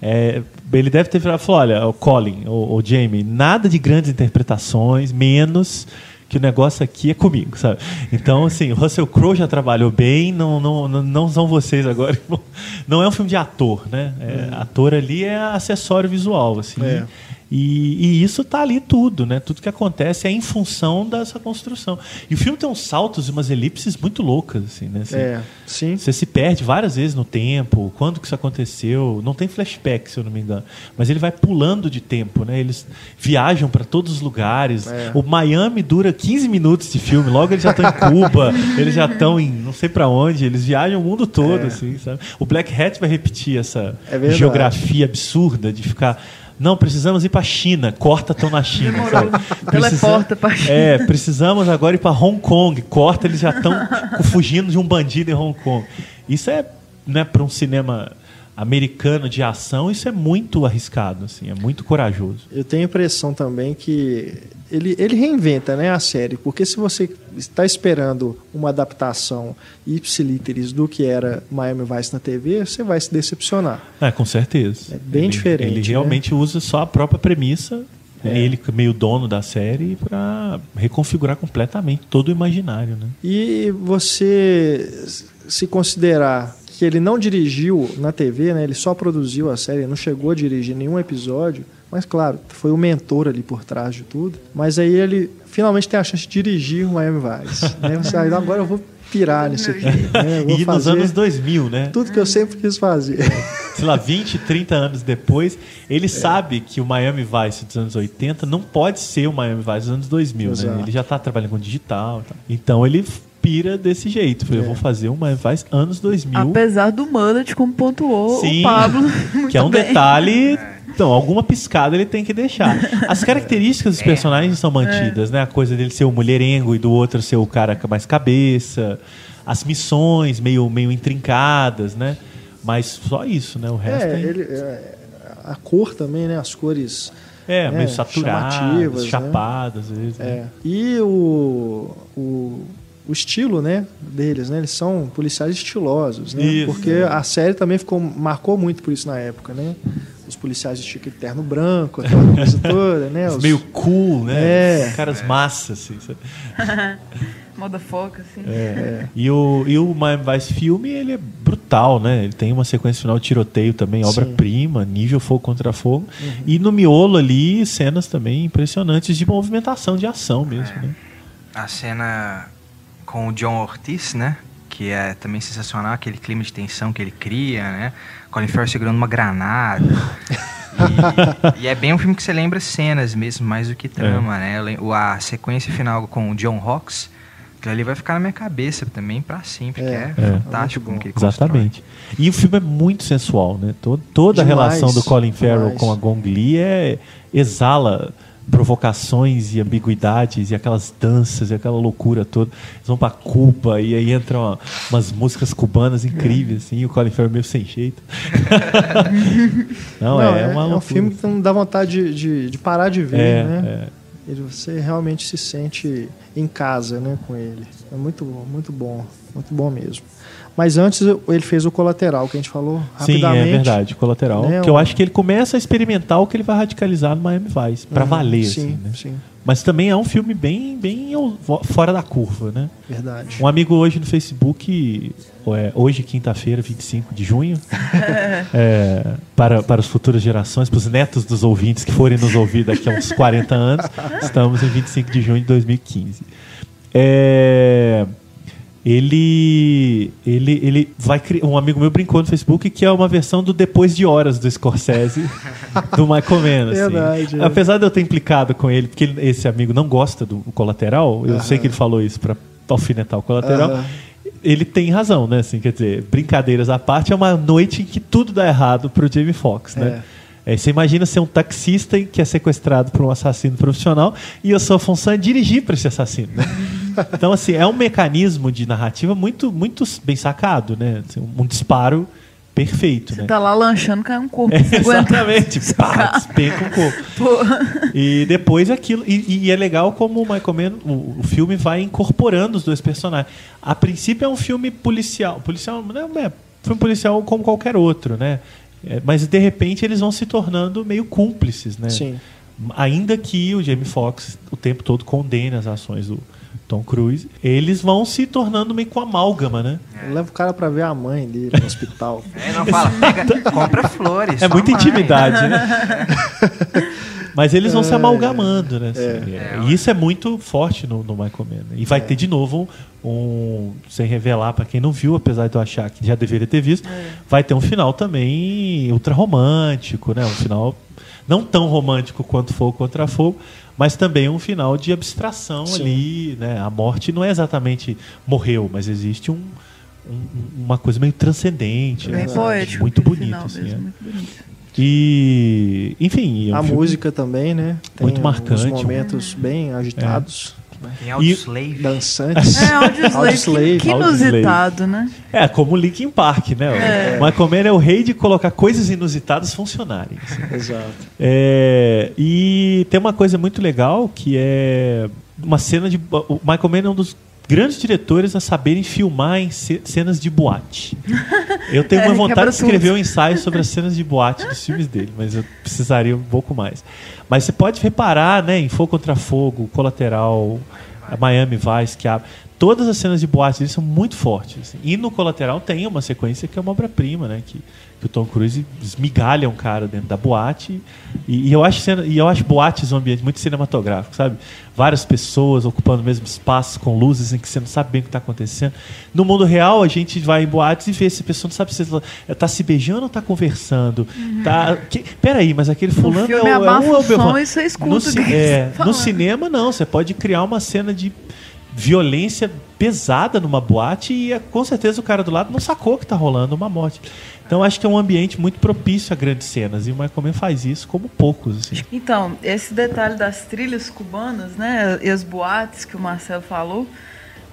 É, ele deve ter falou: olha, o Colin, o, o Jamie, nada de grandes interpretações, menos que o negócio aqui é comigo, sabe? Então, assim, o Russell Crowe já trabalhou bem, não, não, não, são vocês agora. Não é um filme de ator, né? É, Ator ali é acessório visual, assim. É. E, e isso tá ali tudo, né? Tudo que acontece é em função dessa construção. E o filme tem uns saltos e umas elipses muito loucas, assim, né? Assim, É, sim. Você se perde várias vezes no tempo, quando que isso aconteceu. Não tem flashback, se eu não me engano. Mas ele vai pulando de tempo, né? Eles viajam para todos os lugares. É. O Miami dura 15 minutos de filme, logo eles já estão em Cuba, eles já estão em não sei para onde, eles viajam o mundo todo, assim, sabe? O Black Hat vai repetir essa É geografia absurda de ficar. Não, precisamos ir para China. Corta, estão na China. Sabe? Teleporta pra China. É, precisamos agora ir para Hong Kong. Corta, eles já estão fugindo de um bandido em Hong Kong. Isso é, né, para um cinema americano de ação, isso é muito arriscado, assim, é muito corajoso. Eu tenho a impressão também que ele, ele reinventa né, a série, porque se você está esperando uma adaptação ipsiliteris do que era Miami Vice na TV, você vai se decepcionar. É, com certeza. É bem Ele- diferente, Ele né? realmente usa só a própria premissa, É. é. ele é meio dono da série, para reconfigurar completamente todo o imaginário, né? E você se considerar que ele não dirigiu na TV, né, ele só produziu a série, não chegou a dirigir nenhum episódio, mas claro, foi o mentor ali por trás de tudo. Mas aí ele finalmente tem a chance de dirigir o Miami Vice. né? Você, "Ah, agora eu vou pirar nisso aqui. Né? E nos anos 2000, né? tudo que eu sempre quis fazer. sei lá, 20, 30 anos depois, ele É. sabe que o Miami Vice dos anos 80 não pode ser o Miami Vice dos anos 2000, Exato. né? Ele já está trabalhando com digital. e tal. Então ele pira desse jeito. Falei, É. Eu vou fazer um Miami Vice anos 2000, Apesar do Mullet, como pontuou Sim, o Pablo. que é um bem. detalhe... Então, alguma piscada ele tem que deixar. As características É. dos personagens são mantidas, né? A coisa dele ser o mulherengo e do outro ser o cara com mais cabeça. As missões meio, meio intrincadas, né? Mas só isso, né? O resto É, é... ele, é, a cor também, né? As cores É, né, meio saturadas, né? chapadas, às vezes. né? É. E o, o, o estilo, né, deles, né? Eles são policiais estilosos, né? Isso. Porque a série também ficou marcou muito por isso na época, né? Os policiais de chique terno branco, aquela coisa toda, né? Os- Meio cool, né? É. Caras massas, assim. sabe? Moda foca, assim. É. E o, e o Miami Vice filme, ele é brutal, né? Ele tem uma sequência final de tiroteio também, obra-prima, nível fogo contra fogo. E no miolo ali, cenas também impressionantes de movimentação, de ação mesmo, né? A cena com o John Ortiz, né? Que é também sensacional, aquele clima de tensão que ele cria, né? Colin Farrell segurando uma granada. E, e é bem um filme que você lembra cenas mesmo, mais do que trama, né? Eu lem- o- A sequência final com o John Hawks, aquilo ali vai ficar na minha cabeça também pra sempre, que É, é, é. fantástico como que ele constrói. Exatamente. E o filme é muito sensual, né? Todo, toda Demais, a relação do Colin Farrell demais. com a Gong Li é, exala provocações e ambiguidades e aquelas danças e aquela loucura toda. Eles vão pra Cuba e aí entram ó, umas músicas cubanas incríveis, assim, e o Colin Farrell meio sem jeito. não, Não, é, é, uma é um filme que não dá vontade de, de, de parar de ver, É, né? é. Ele, você realmente se sente em casa, né, com ele. É muito, muito bom, muito bom mesmo. Mas antes ele fez o Colateral, que a gente falou Sim, rapidamente. é verdade, colateral. Né, que eu um- acho que ele começa a experimentar o que ele vai radicalizar no Miami Vice, pra Uhum, valer, sim, assim, né? Sim, Mas também é um filme bem, bem fora da curva, né? verdade. Um amigo hoje no Facebook, é, hoje, quinta-feira, 25 de junho, é, para, para as futuras gerações, para os netos dos ouvintes que forem nos ouvir daqui a uns 40 anos, estamos em 25 de junho de 2015. É, ele, ele, ele vai criar. Um amigo meu brincou no Facebook que é uma versão do Depois de Horas do Scorsese, do Michael Mann. assim. Verdade, é. Apesar de eu ter implicado com ele, porque ele- esse amigo não gosta do colateral, eu sei que ele falou isso para alfinetar o colateral. Aham. Ele tem razão, né? Assim, quer dizer, brincadeiras à parte, é uma noite em que tudo dá errado pro Jamie Foxx, né? É, você imagina ser um taxista que é sequestrado por um assassino profissional e a sua função é dirigir para esse assassino, né? Então, assim, é um mecanismo de narrativa muito, muito bem sacado, né? Assim, um disparo perfeito, Você né? tá lá lanchando, cai um corpo. É, exatamente. Pá, despenca um corpo. Pô. E depois aquilo. E, e é legal como o Michael Mann, o, o filme vai incorporando os dois personagens. A princípio é um filme policial. Policial não é filme policial como qualquer outro, né? É, mas de repente eles vão se tornando meio cúmplices, né? Sim. Ainda que o Jamie Foxx o tempo todo condene as ações do Tom Cruise, eles vão se tornando meio com amálgama, né? Leva o cara pra ver a mãe dele no hospital. É, não fala, pega, compra flores. É muita mãe. intimidade, né? Mas eles vão se amalgamando, né? assim, É. é. E isso é muito forte no, no Michael Mann. E vai ter de novo um, sem revelar para quem não viu, apesar de eu achar que já deveria ter visto, vai ter um final também ultra romântico, né? Um final não tão romântico quanto Fogo contra Fogo, mas também um final de abstração Sim. ali, né? A morte não é exatamente morreu, mas existe um, um- uma coisa meio transcendente, né? poético. muito bonito, assim, mesmo, é. muito bonito. E, enfim, é um a música também, né? Tem Muito marcante. É. momentos bem agitados, Tem Audioslave. dançantes. É, Audioslave. Que, que inusitado, né? É, como o Linkin Park, né? É. O Michael Mann é o rei de colocar coisas inusitadas funcionarem. assim. Exato. É, e tem uma coisa muito legal que é uma cena de. O Michael Mann é um dos grandes diretores a saberem filmar em ce- cenas de boate. Eu tenho É, uma vontade quebra de escrever tudo. um ensaio sobre as cenas de boate dos filmes dele, mas eu precisaria um pouco mais. Mas você pode reparar, né, em Fogo contra Fogo, Colateral, Miami Vice, que abre. Todas as cenas de boate dele são muito fortes. assim. E no Colateral tem uma sequência que é uma obra-prima, né? Que, que o Tom Cruise esmigalha um cara dentro da boate. E, e eu acho cena, e eu acho boates um ambiente muito cinematográfico, sabe? Várias pessoas ocupando o mesmo espaço, com luzes em que você não sabe bem o que está acontecendo. No mundo real, a gente vai em boates e vê se a pessoa não sabe se está se beijando ou está conversando. Tá, que, peraí, mas aquele fulano é, o- é um é o- escuta no, que é, no cinema, não. Você pode criar uma cena de violência pesada numa boate e é, com certeza o cara do lado não sacou que tá rolando uma morte. Então acho que é um ambiente muito propício a grandes cenas e o Michael Mann faz isso como poucos. Assim. Então, esse detalhe das trilhas cubanas, né, e as boates que o Marcelo falou,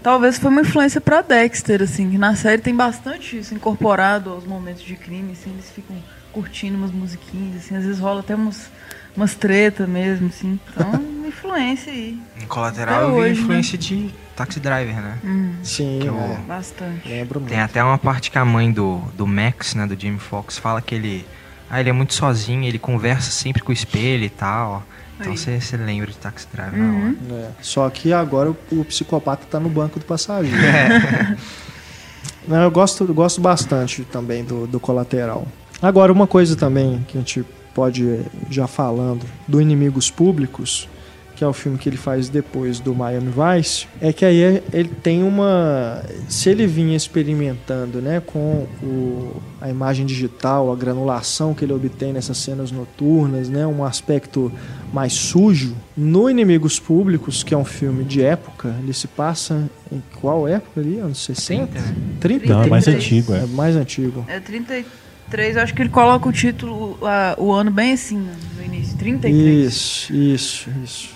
talvez foi uma influência para Dexter, assim, que na série tem bastante isso incorporado aos momentos de crime, assim, eles ficam curtindo umas musiquinhas, assim, às vezes rola até umas, umas tretas mesmo, assim. Então, influência aí, Em colateral Até eu vi hoje, né? influência de Taxi Driver, né? Sim, Que o- é. bastante. lembro muito. Tem até uma parte que a mãe do, do Max, né, do Jamie Foxx, fala que ele. Ah, ele é muito sozinho, ele conversa sempre com o espelho e tal. Então você lembra de Taxi Driver na Uhum. hora. É. Só que agora o, o psicopata tá no banco do passageiro. Não, eu gosto, eu gosto bastante também do, do colateral. Agora, uma coisa também que a gente pode eh, já falando do Inimigos Públicos, que é o filme que ele faz depois do Miami Vice, é que aí ele tem uma. Se ele vinha experimentando né, com o, a imagem digital, a granulação que ele obtém nessas cenas noturnas, né, um aspecto mais sujo, no Inimigos Públicos, que é um filme de época, ele se passa em qual época ali? Anos 60? 30? Não, é mais 33. antigo, é. É mais antigo. É 33, eu acho que ele coloca o título, o ano bem assim, no início, 33. Isso, isso, isso.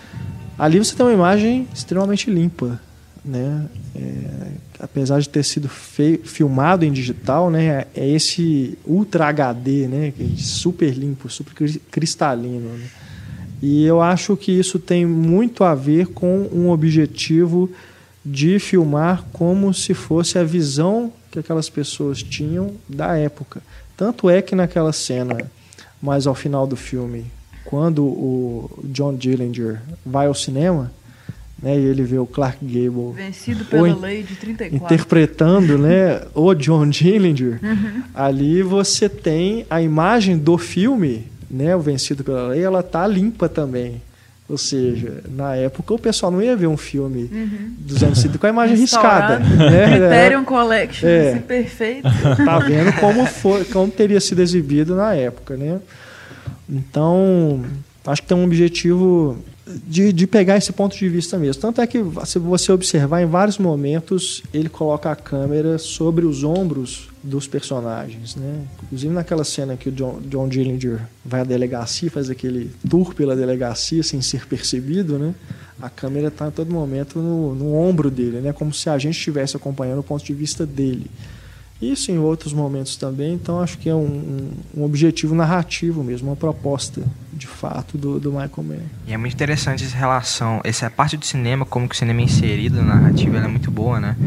Ali você tem uma imagem extremamente limpa, né? É, apesar de ter sido filmado em digital, né? É esse Ultra HD, né? é Super limpo, super cri- cristalino. né? E eu acho que isso tem muito a ver com um objetivo de filmar como se fosse a visão que aquelas pessoas tinham da época. Tanto é que naquela cena, mais ao final do filme, quando o John Dillinger vai ao cinema, né, e ele vê o Clark Gable Vencido pela lei de 34. interpretando né, o John Dillinger, ali você tem a imagem do filme, né, o Vencido pela Lei, ela tá limpa também. Ou seja, na época o pessoal não ia ver um filme dos anos 70 com a imagem riscada. Né? Criterion Collection, É. esse perfeito. tá vendo como foi, como teria sido exibido na época, né? Então, acho que tem um objetivo de, de pegar esse ponto de vista mesmo. Tanto é que, se você observar, em vários momentos ele coloca a câmera sobre os ombros dos personagens, né? Inclusive naquela cena que o John, John Dillinger vai à delegacia, faz aquele tour pela delegacia sem ser percebido, né? A câmera está a todo momento no, no ombro dele, né? Como se a gente estivesse acompanhando o ponto de vista dele. Isso em outros momentos também, então acho que é um, um, objetivo narrativo mesmo, uma proposta de fato do, do Michael Mann. E é muito interessante essa relação, essa parte do cinema, como que o cinema é inserido na narrativa, ela é muito boa, né?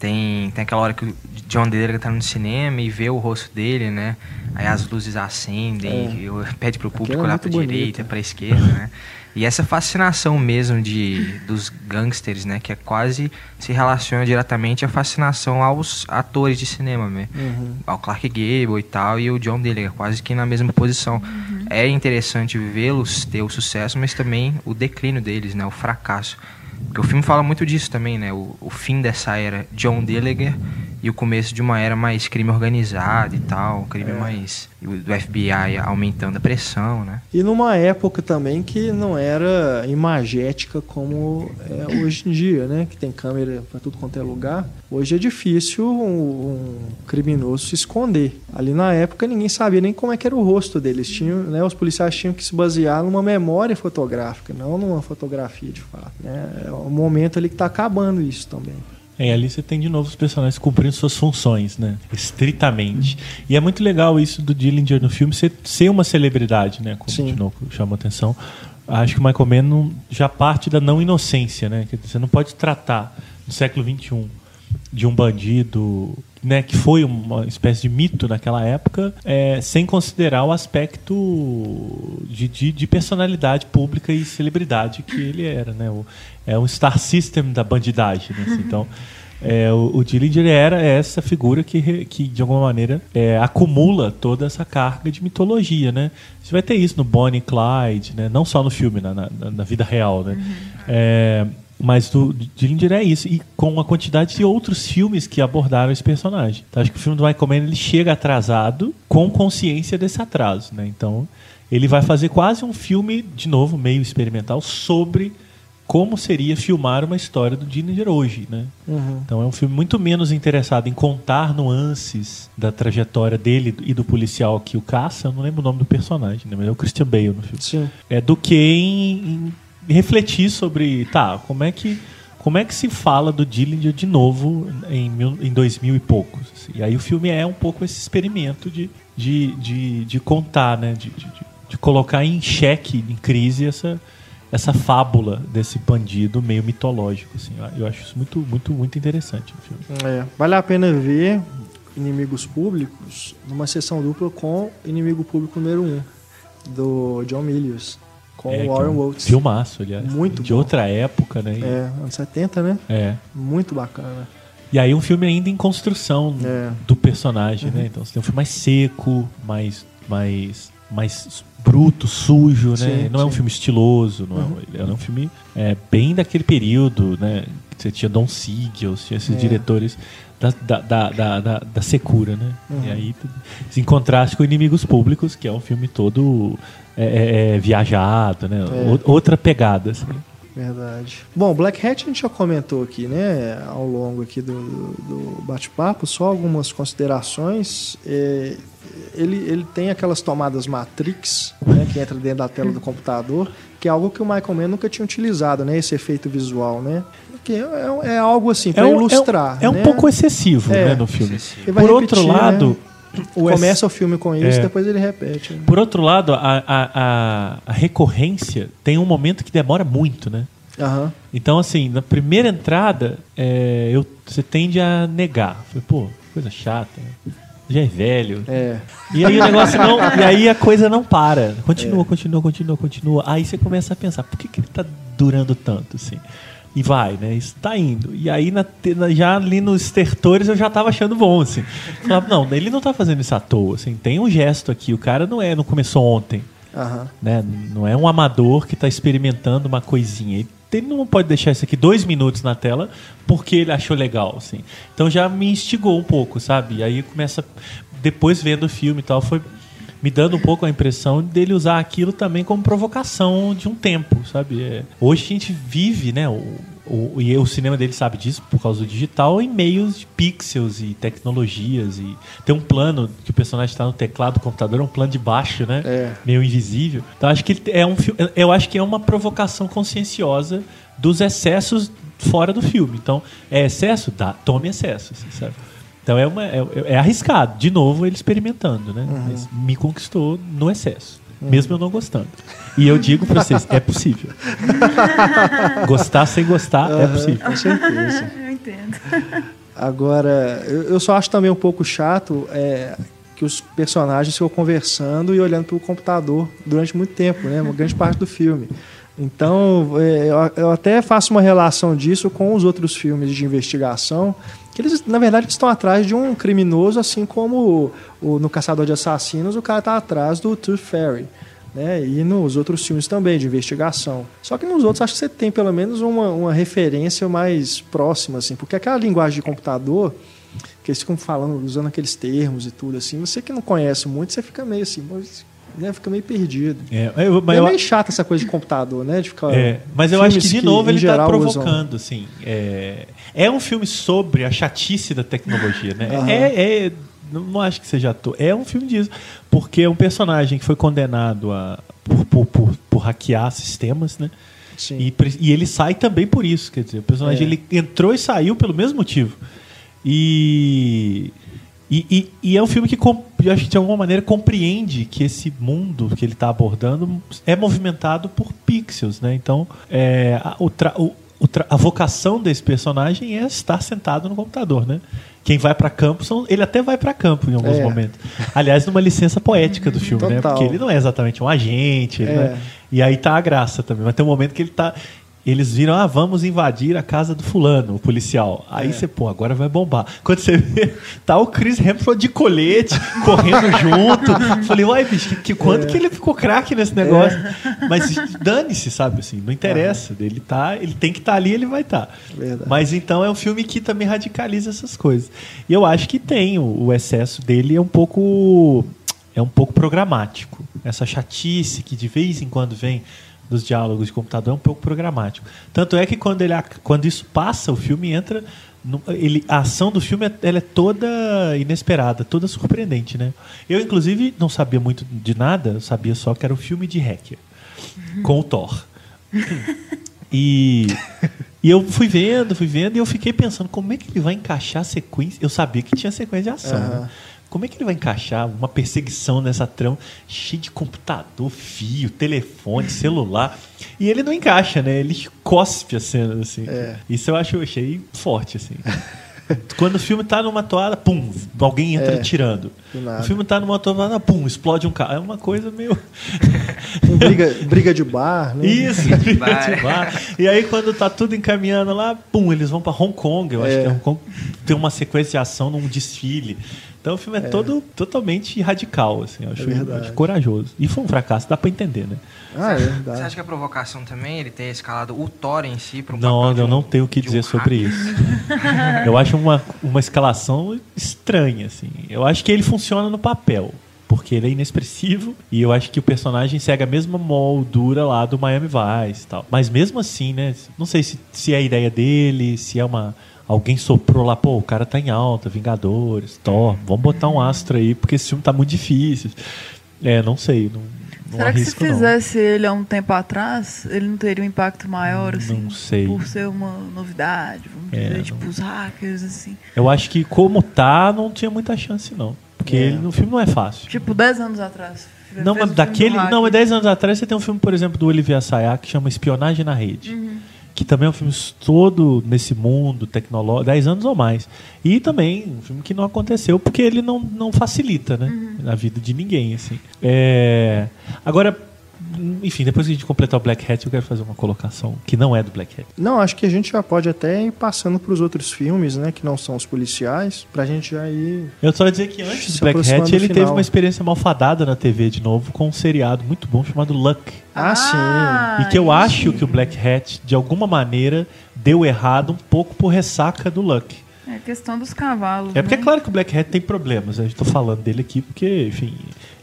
Tem, tem aquela hora que o John Dillard tá no cinema e vê o rosto dele, né? Aí as luzes acendem, É. e pede pro público é olhar bonito. direita, pra esquerda, né? E essa fascinação mesmo de, dos gangsters, né? Que é quase se relaciona diretamente à fascinação aos atores de cinema mesmo. Uhum. Ao Clark Gable e tal, e o John Dillard, quase que na mesma posição. É interessante vê-los ter o sucesso, mas também o declínio deles, né? O fracasso. Porque o filme fala muito disso também, né? O, o fim dessa era John Dillard e o começo de uma era mais crime organizado e tal, crime mais e o do FBI aumentando a pressão, né? E numa época também que não era imagética como é hoje em dia, né? Que tem câmera para tudo quanto é lugar. Hoje é difícil um, um criminoso se esconder. Ali na época ninguém sabia nem como é que era o rosto deles. Tinham, né, os policiais tinham que se basear numa memória fotográfica, não numa fotografia de fato. Né? É um momento ali que está acabando isso também. É, ali você tem de novo os personagens cumprindo suas funções, né? Estritamente. E é muito legal isso do Dillinger no filme ser, ser uma celebridade, né? Como Sim. de novo chama atenção. Acho que o Michael Mann já parte da não inocência, né? Dizer, você não pode tratar no século XXI de um bandido, né? Que foi uma espécie de mito naquela época, é, sem considerar o aspecto de, de, de personalidade pública e celebridade que ele era, né? O, é um star system da bandidagem, né? assim. Então, é, o, o Dillinger era essa figura que, que de alguma maneira, é, acumula toda essa carga de mitologia, né? Você vai ter isso no Bonnie e Clyde, né? Não só no filme, na, na, na vida real, né? É, mas do Dillinger é isso, e com uma quantidade de outros filmes que abordaram esse personagem. Então, acho que o filme do Michael Mann ele chega atrasado com consciência desse atraso, né? Então, ele vai fazer quase um filme, de novo, meio experimental, sobre como seria filmar uma história do Dillinger hoje, né? Uhum. Então é um filme muito menos interessado em contar nuances da trajetória dele e do policial que o caça, eu não lembro o nome do personagem, né? mas é o Christian Bale no filme. Sim. É do que em, em refletir sobre, tá, como é que como é que se fala do Dillinger de novo em, em 2000 e poucos? assim. E aí o filme é um pouco esse experimento de, de, de, de contar, né? De, de, de- colocar em xeque, em crise, essa, essa fábula desse bandido meio mitológico. Assim. Eu- acho isso muito, muito, muito interessante. É, vale a pena ver Inimigos Públicos numa sessão dupla com Inimigo Público número 1, um, do John Milius, com É, o é Warren um Woltz. Filmaço, aliás. Muito De bom. outra época, né? É, anos 70, né? é. Muito bacana. E aí um filme ainda em construção É. do personagem, né? Então você tem um filme mais seco, mais mais mais bruto, sujo, né? Sim, não é um sim. filme estiloso, não é, um- ele é um filme é, bem daquele período, né? Você tinha Don Siegel, você tinha esses É. diretores da, da, da, da, da- da secura, né? Uhum. E aí, em contraste com Inimigos Públicos, que é um filme todo é, é, é, viajado, né? É. Ou- Outra pegada, assim. Verdade. Bom, Black Hat a gente já comentou aqui, né, ao longo aqui do, do- bate-papo, só algumas considerações. É, ele, ele tem aquelas tomadas Matrix, né, que entra dentro da tela do computador, que é algo que o Michael Mann nunca tinha utilizado, né? Esse efeito visual, né? Que é, é algo assim, para um- ilustrar. É, um- é um né? pouco excessivo É. né, no filme. Por repetir, outro lado, né? Começa o filme com isso, É. depois ele repete. né? por outro lado, a, a, a, recorrência tem um momento que demora muito, né? Aham. Então, assim, na primeira entrada, é, eu, você tende a negar. Falei, pô, coisa chata, né? já é velho. É. E aí o negócio não. E aí a coisa não para. Continua, continua, continua, continua. Aí você começa a pensar, por que, que ele tá durando tanto, assim? E vai, né? Isso tá indo. E aí, na, já ali nos estertores, eu já tava achando bom, assim. Falava, não, ele não tá fazendo isso à toa, assim. Tem um gesto aqui. O cara não é, não começou ontem Aham. né? Não é um amador que está experimentando uma coisinha. Ele- Ele não pode deixar isso aqui dois minutos na tela porque ele achou legal, assim. Então já me instigou um pouco, sabe? E aí começa, depois vendo o filme e tal, foi me dando um pouco a impressão dele usar aquilo também como provocação de um tempo, sabe? É, hoje a gente vive, né? O, o, e o cinema dele sabe disso por causa do digital em meios de pixels e tecnologias e tem um plano que o personagem está no teclado do computador, é um plano de baixo, né? É. meio invisível. Então acho que é um eu acho que é uma provocação conscienciosa dos excessos fora do filme. Então, é excesso? Dá, tome excesso, assim, sabe? Então é, uma, é, é arriscado. De novo, ele experimentando, né? Mas me conquistou no excesso. Mesmo eu não gostando. E eu digo pra vocês, é possível. Gostar sem gostar é possível. Com certeza. Eu entendo. Agora, eu, eu só acho também um pouco chato é, que os personagens ficam conversando e olhando para o computador durante muito tempo, né? Uma grande parte do filme. Então, é, eu, eu até faço uma relação disso com os outros filmes de investigação, que eles, na verdade, estão atrás de um criminoso, assim como o, o- no Caçador de Assassinos, o cara está atrás do Tooth Fairy. Né? E nos outros filmes também, de investigação. Só que nos outros, acho que você tem pelo menos uma, uma referência mais próxima, assim, porque aquela linguagem de computador, que eles ficam falando, usando aqueles termos e tudo, assim, você que não conhece muito, você fica meio assim, mas, né, fica meio perdido. É, eu- mas é eu- meio chata essa coisa de computador, né? De ficar É, mas eu acho que de novo em ele está usam- provocando, assim. É, é um filme sobre a chatice da tecnologia, né? É, é- não, não acho que seja ator. É um filme disso. Porque é um personagem que foi condenado a, por, por, por, por hackear sistemas, né? Sim. E, e ele sai também por isso. Quer dizer, o personagem É. ele entrou e saiu pelo mesmo motivo. E, e, e- e é um filme que, eu acho que de alguma maneira, compreende que esse mundo que ele está abordando é movimentado por pixels. Né? Então, é, a, o o- a vocação desse personagem é estar sentado no computador. Né? Quem vai para campo, são, ele até vai para campo em alguns É. momentos. Aliás, numa licença poética do filme, né? Total. porque ele não é exatamente um agente. É. não é- e aí tá a graça também. Mas tem um momento que ele tá. Eles viram, ah, vamos invadir a casa do fulano, o policial. Aí É. você, pô, agora vai bombar. Quando você vê, tá o Chris Hemsworth de colete, correndo junto. Falei, uai, bicho, que, que- quanto É. que ele ficou craque nesse negócio? Mas dane-se, sabe, assim, não interessa. Ele, tá, ele tem que estar ali, ele vai estar. Verdade. Mas então é um filme que também radicaliza essas coisas. E eu acho que tem, o, o excesso dele é um pouco é um pouco programático. Essa chatice que de vez em quando vem dos diálogos de computador é um pouco programático. Tanto é que quando, ele, quando isso passa, o filme entra. no- ele, a ação do filme é- ela é toda inesperada, toda surpreendente, né? Eu, inclusive, não sabia muito de nada, eu sabia só que era um filme de hacker com o Thor. E, e eu fui vendo, fui vendo, e eu fiquei pensando como é que ele vai encaixar a sequência. Eu sabia que tinha sequência de ação. Aham. né? Como é que ele vai encaixar uma perseguição nessa trama cheia de computador, fio, telefone, celular? E ele não encaixa, né? Ele cospe a cena, assim. É. Isso eu acho, eu achei forte, assim. Quando o filme tá numa toada, pum, alguém entra É, tirando. O filme tá numa toada, pum, explode um carro. É uma coisa meio. Um briga, briga de bar, né? Isso, bar. de bar. E aí, quando tá tudo encaminhando lá, pum, eles vão pra Hong Kong. Eu acho É. que Hong Kong tem uma sequência de ação num desfile. Então o filme é, todo totalmente radical, assim. Eu acho, verdade. acho corajoso. E foi um fracasso, dá pra entender, né? Ah, é Você verdade. acha que a provocação também ele ter escalado o Thor em si para um Não, eu um- não tenho o que de um dizer sobre isso. Eu acho uma, uma escalação estranha, assim. Eu acho que ele funciona no papel. porque ele é inexpressivo e eu acho que o personagem segue a mesma moldura lá do Miami Vice e tal. Mas mesmo assim, né? Não sei se, se é a ideia dele, se é uma. Alguém soprou lá, pô, o cara tá em alta, Vingadores, Thor, vamos botar um astro aí, porque esse filme tá muito difícil. É, não sei, não, não Será que se arrisco, não. fizesse ele há um tempo atrás, ele não teria um impacto maior, Não assim? sei. Por ser uma novidade, vamos É, dizer, não- tipo, os hackers, assim. Eu acho que como tá, não tinha muita chance, não. Porque É. ele, no filme não é fácil. Tipo, 10 anos atrás. Não, mas daquele. Não, mas 10 anos atrás você tem um filme, por exemplo, do Olivier Assayas que chama Espionagem na Rede. Uhum. Que também é um filme todo nesse mundo tecnológico, 10 anos ou mais. E também um filme que não aconteceu porque ele não, não facilita, né? Uhum. Na vida de ninguém, assim. É... Agora, enfim, depois que a gente completar o Black Hat, eu quero fazer uma colocação que não é do Black Hat. Não, acho que a gente já pode até ir passando para os outros filmes, né, que não são os policiais, pra gente já ir. Eu só ia dizer que antes do Black Hat ele teve uma experiência malfadada na TV de novo com um seriado muito bom chamado Luck. Ah, sim. E que eu isso. acho que o Black Hat, de alguma maneira, deu errado um pouco por ressaca do Luck. É a questão dos cavalos. É porque é né? claro que o Black Hat tem problemas, né? eu estou falando dele aqui porque, enfim,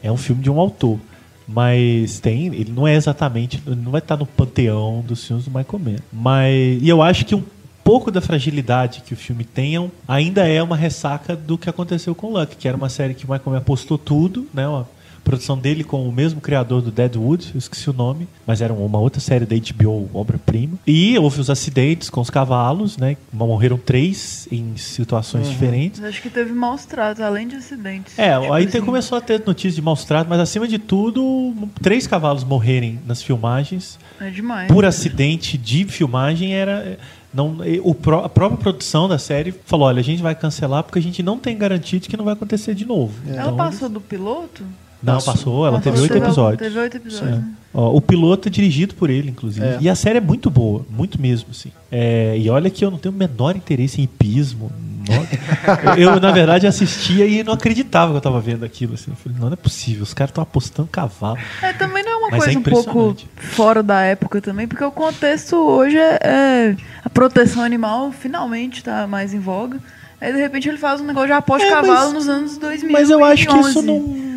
é um filme de um autor. Mas tem, ele não é exatamente, não vai estar no panteão dos filmes do Michael Mann. Mas e eu acho que um pouco da fragilidade que o filme tem é ainda é uma ressaca do que aconteceu com Luck, que era uma série que o Michael Mann apostou tudo, né? Uma produção dele com o mesmo criador do Deadwood, eu esqueci o nome, mas era uma outra série da HBO, obra-prima. E houve os acidentes com os cavalos, né? Morreram três em situações diferentes. Mas Acho que teve maus tratos, além de acidentes. É, Tipo aí assim, começou a ter notícias de maus tratos, mas acima de tudo, três cavalos morrerem nas filmagens É demais. por acidente de filmagem era. Não, e o pró- a própria produção da série falou: olha, a gente vai cancelar porque a gente não tem garantia de que não vai acontecer de novo. Ela Então, passou do piloto? Não, Passou. passou, ela Passou, teve oito episódios. Teve oito episódios. É. né? Ó, o piloto é dirigido por ele, inclusive. É. E a série é muito boa, muito mesmo, assim. É, e olha que eu não tenho o menor interesse em hipismo. Não- eu, na verdade, assistia e não acreditava que eu tava vendo aquilo. Assim. Eu falei, não, não é possível, os caras estão apostando cavalo. É, também não é uma Mas é coisa um pouco fora da época também, porque o contexto hoje é, é a proteção animal finalmente tá mais em voga. Aí de repente ele faz um negócio de aposta de É, mas- cavalo nos anos 2000. Mas eu acho que isso não.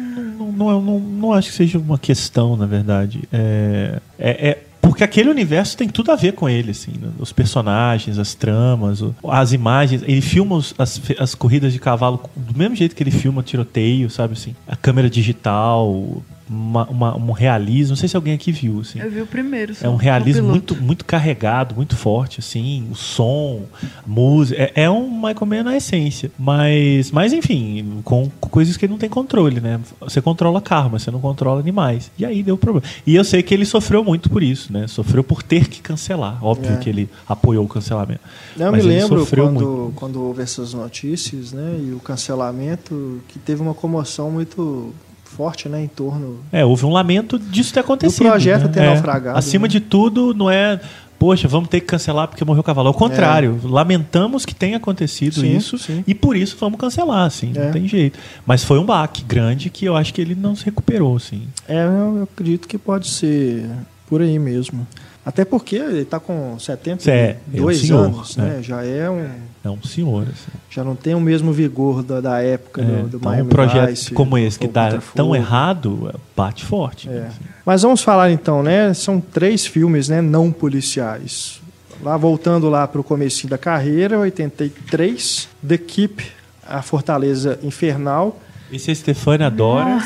Não, não, não, acho que seja uma questão, na verdade. É, é, é- porque aquele universo tem tudo a ver com ele, assim, né? os personagens, as tramas, as imagens. Ele filma os- as, as corridas de cavalo do mesmo jeito que ele filma tiroteio, sabe assim? A câmera digital, uma- uma- um realismo. Não sei se alguém aqui viu, assim. Eu vi o primeiro. É um realismo muito, muito carregado, muito forte, assim, o som, a música. É, é um Michael Mann na essência. Mas, mas enfim, com coisas que ele não tem controle, né? Você controla carro, mas você não controla animais. E aí deu problema. E eu sei que ele sofreu muito por isso, né? Sofreu por ter que cancelar. Óbvio É. que ele apoiou o cancelamento. Eu Mas me lembro quando, muito. quando houve essas notícias, né, e o cancelamento, que teve uma comoção muito forte, né, em torno. É, houve um lamento disso ter acontecido. Do projeto né? ter É. naufragado, Acima né? de tudo, não é. Poxa, vamos ter que cancelar porque morreu o cavalo. Ao contrário, lamentamos que tenha acontecido Sim, isso sim. e por isso vamos cancelar, assim, É. não tem jeito. Mas foi um baque grande que eu acho que ele não se recuperou, assim. É, eu acredito que pode ser por aí mesmo. Até porque ele está com 72 É, é senhor, anos, né? Já é um, É um senhor, assim. já não tem o mesmo vigor da, da época É, do, do então, Miami um projeto Vice, como esse, que Contra tão errado, bate forte. É. assim. Mas vamos falar então, né? São três filmes, né, não policiais. Lá voltando lá para o comecinho da carreira, 83, The Keep, A Fortaleza Infernal, Esse a Stefania adora.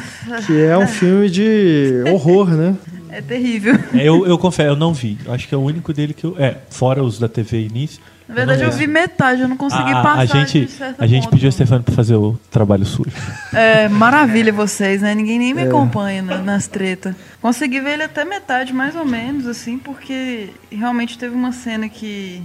que é um filme de horror, né? É terrível. É, eu, eu confesso, eu não vi. Acho que é o único dele que eu. É, fora os da TV início. Na verdade, eu vi metade, eu não consegui a, passar a gente, a gente ponto. pediu a Stefania pra fazer o trabalho sujo. É, maravilha vocês, né? Ninguém nem me É. acompanha na- nas tretas. Consegui ver ele até metade, mais ou menos, assim, porque realmente teve uma cena que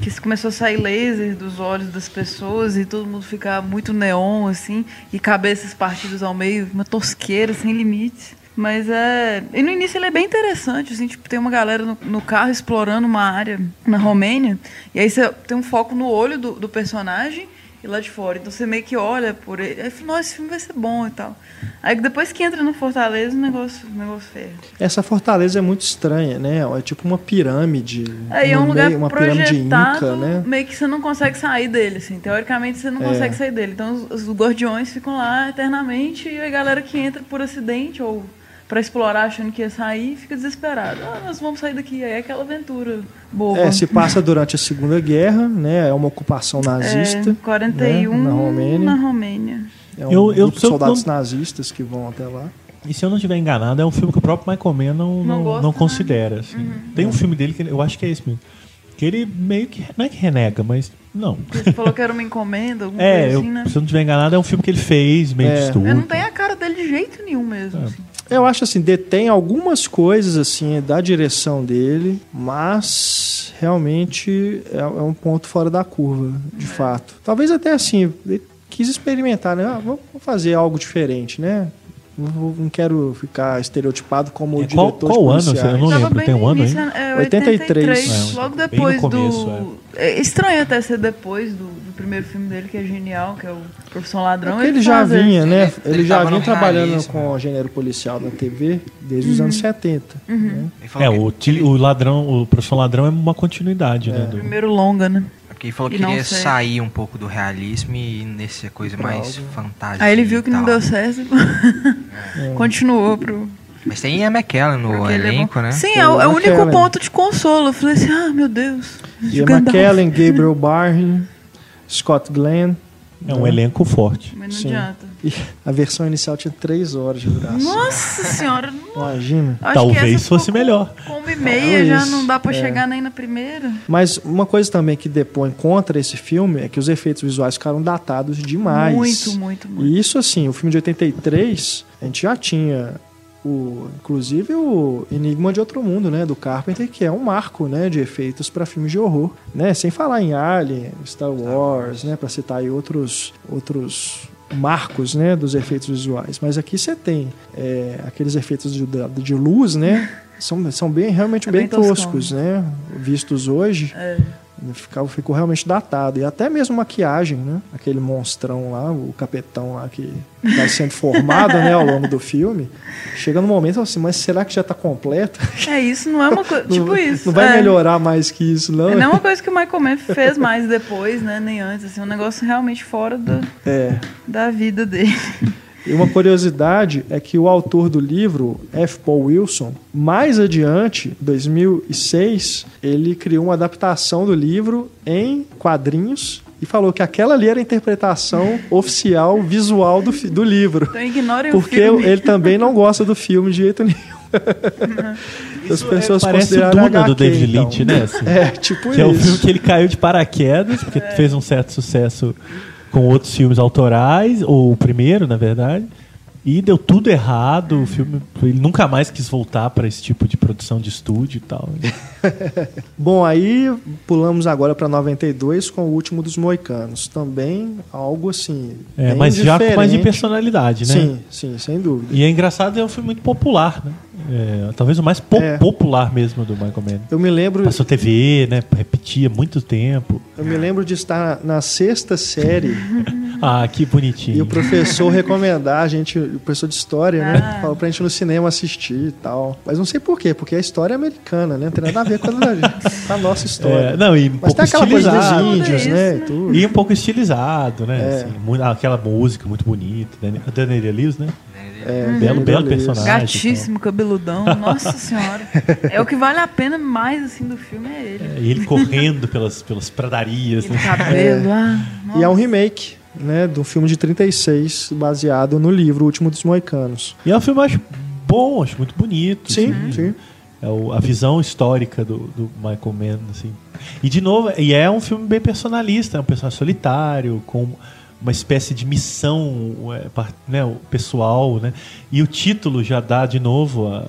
que começou a sair laser dos olhos das pessoas e todo mundo ficar muito neon, assim, e cabeças partidas ao meio, uma tosqueira sem limite. Mas é. E no início ele é bem interessante, assim, tipo, tem uma galera no, no carro explorando uma área na Romênia, e aí você tem um foco no olho do, do personagem e lá de fora. Então você meio que olha por ele. Aí fala, nossa, esse filme vai ser bom e tal. Aí depois que entra no Fortaleza, o negócio, o negócio ferra. Essa fortaleza é muito estranha, né? É tipo uma pirâmide. Aí é no um lugar meio- uma projetado, inca, né? meio que você não consegue sair dele, assim. Teoricamente você não É. consegue sair dele. Então os, os guardiões ficam lá eternamente e a galera que entra por acidente ou pra explorar achando que ia sair fica desesperada. Ah, nós vamos sair daqui. Aí é aquela aventura boba. É, se passa durante a Segunda Guerra, né? É uma ocupação nazista. É, 41 né? na Romênia. na Romênia. É um Eu- eu- grupo de se eu soldados não- nazistas que vão até lá. E se eu não estiver enganado, é um filme que o próprio Michael Mann não, Não não, gosta, não né? considera. assim. Tem um filme dele que ele- eu acho que é esse mesmo. Que ele meio que. Não é que renega, mas. Não. Você falou que era uma encomenda, alguma É, coisa eu, assim, né? se eu não estiver enganado, é um filme que ele fez, meio É. de estudo. Eu não tem a cara dele de jeito nenhum mesmo. É. assim. Eu acho assim, detém algumas coisas assim da direção dele, mas realmente é, é um ponto fora da curva, de fato. Talvez até assim, ele quis experimentar, né? Ah, vamos fazer algo diferente, né? Não, quero ficar estereotipado como É, diretor qual- qual ano? Eu não lembro, tem um no ano? É, 83. 83. É, logo depois começo, do. É estranho até ser depois do, do primeiro filme dele, que é genial, que é o Profissão Ladrão. Porque ele já faz esse. vinha, né? Ele- Ele, ele já vinha trabalhando realismo. com o gênero policial na TV desde Uhum. os anos 70. né? Ele falou É, o, o ladrão, o professor ladrão é uma continuidade, né? do- Primeiro longa, né? Porque ele falou que queria sei. sair um pouco do realismo e ir nessa coisa mais fantástica. Aí ele viu que não deu certo e continuou pro. Mas tem a McKellen no porque é elenco, né? Sim, é o, é o único ponto de consolo. Eu falei assim, ah, meu Deus. E a. McKellen, Gabriel Barney, Scott Glenn. É um elenco forte. Mas não Sim. adianta. E a versão inicial tinha 3 horas de duração. Nossa senhora, não- Imagina. acho Talvez fosse ficou melhor. Com uma e meia já Talvez, não dá pra é. chegar nem na primeira. Mas uma coisa também que depõe contra esse filme é que os efeitos visuais ficaram datados demais. Muito, muito, muito. E isso, assim, o filme de 83, a gente já tinha o, inclusive o Enigma de Outro Mundo, né, do Carpenter, que é um marco, né, de efeitos para filmes de horror, né, sem falar em Alien, Star Wars, né, para citar aí outros outros marcos, né, dos efeitos visuais. Mas aqui você tem é, aqueles efeitos de, de luz, né, são, são bem realmente É bem, bem toscão. toscos, né, vistos hoje. É. Ficava, ficou realmente datado. E até mesmo maquiagem, né? Aquele monstrão lá, o capetão lá que vai sendo formado né, ao longo do filme. Chega no momento assim, mas será que já tá completo? É, isso não é uma coisa. Tipo isso. Não vai é. melhorar mais que isso, não. Não é uma coisa que o Michael Mann fez mais depois, né? Nem antes. Assim, um negócio realmente fora do, É. da vida dele. E uma curiosidade é que o autor do livro, F. Paul Wilson, mais adiante, 2006, ele criou uma adaptação do livro em quadrinhos e falou que aquela ali era a interpretação oficial visual do, do livro. Então ignorem Porque o filme. ele também não gosta do filme de jeito nenhum. As pessoas Parece o consideraram Duna do HQ, David então. Lynch, né? assim? É, tipo Que é o isso. filme que ele caiu de paraquedas, porque fez um certo sucesso com outros filmes autorais, ou o primeiro, na verdade. E deu tudo errado, o filme, ele nunca mais quis voltar para esse tipo de produção de estúdio e tal. Bom, aí pulamos agora para 92 com o último dos Moicanos. Também algo assim. É, mas já com mais de diferente. personalidade, né? Sim, sim, sem dúvida. E é engraçado, é um filme muito popular, né? É, talvez o mais po- É. popular mesmo do Michael Mann. Eu me lembro, Passou TV, né? Repetia muito tempo. eu me lembro de estar na sexta série Ah, que bonitinho. e o professor recomendar a gente, o professor de história, né? Ah. Falou pra gente ir no cinema assistir e tal. Mas não sei por quê, porque a história é americana, né? Não tem nada a ver com a, com a nossa história. É, não, e um Mas pouco tem aquela coisa estilizado. dos índios, né? e tudo. E um pouco estilizado, né? É. Assim, aquela música muito bonita. A Daniela Lewis, né? É, Belo, Daniel belo Lewis. personagem. Gatíssimo, cabeludão. Nossa senhora. É o que vale a pena mais assim do filme é ele. É, e ele correndo pelas, pelas pradarias. Né? cabelo, ah, E é um remake, né? Do filme de 36, baseado no livro O Último dos Moicanos. E é um filme, eu acho bom, acho muito bonito. Sim, assim. sim. É o- a visão histórica do, do Michael Mann, assim. E de novo, e é um filme bem personalista, é um personagem solitário, com uma espécie de missão é, né, pessoal, né? E o título já dá de novo a-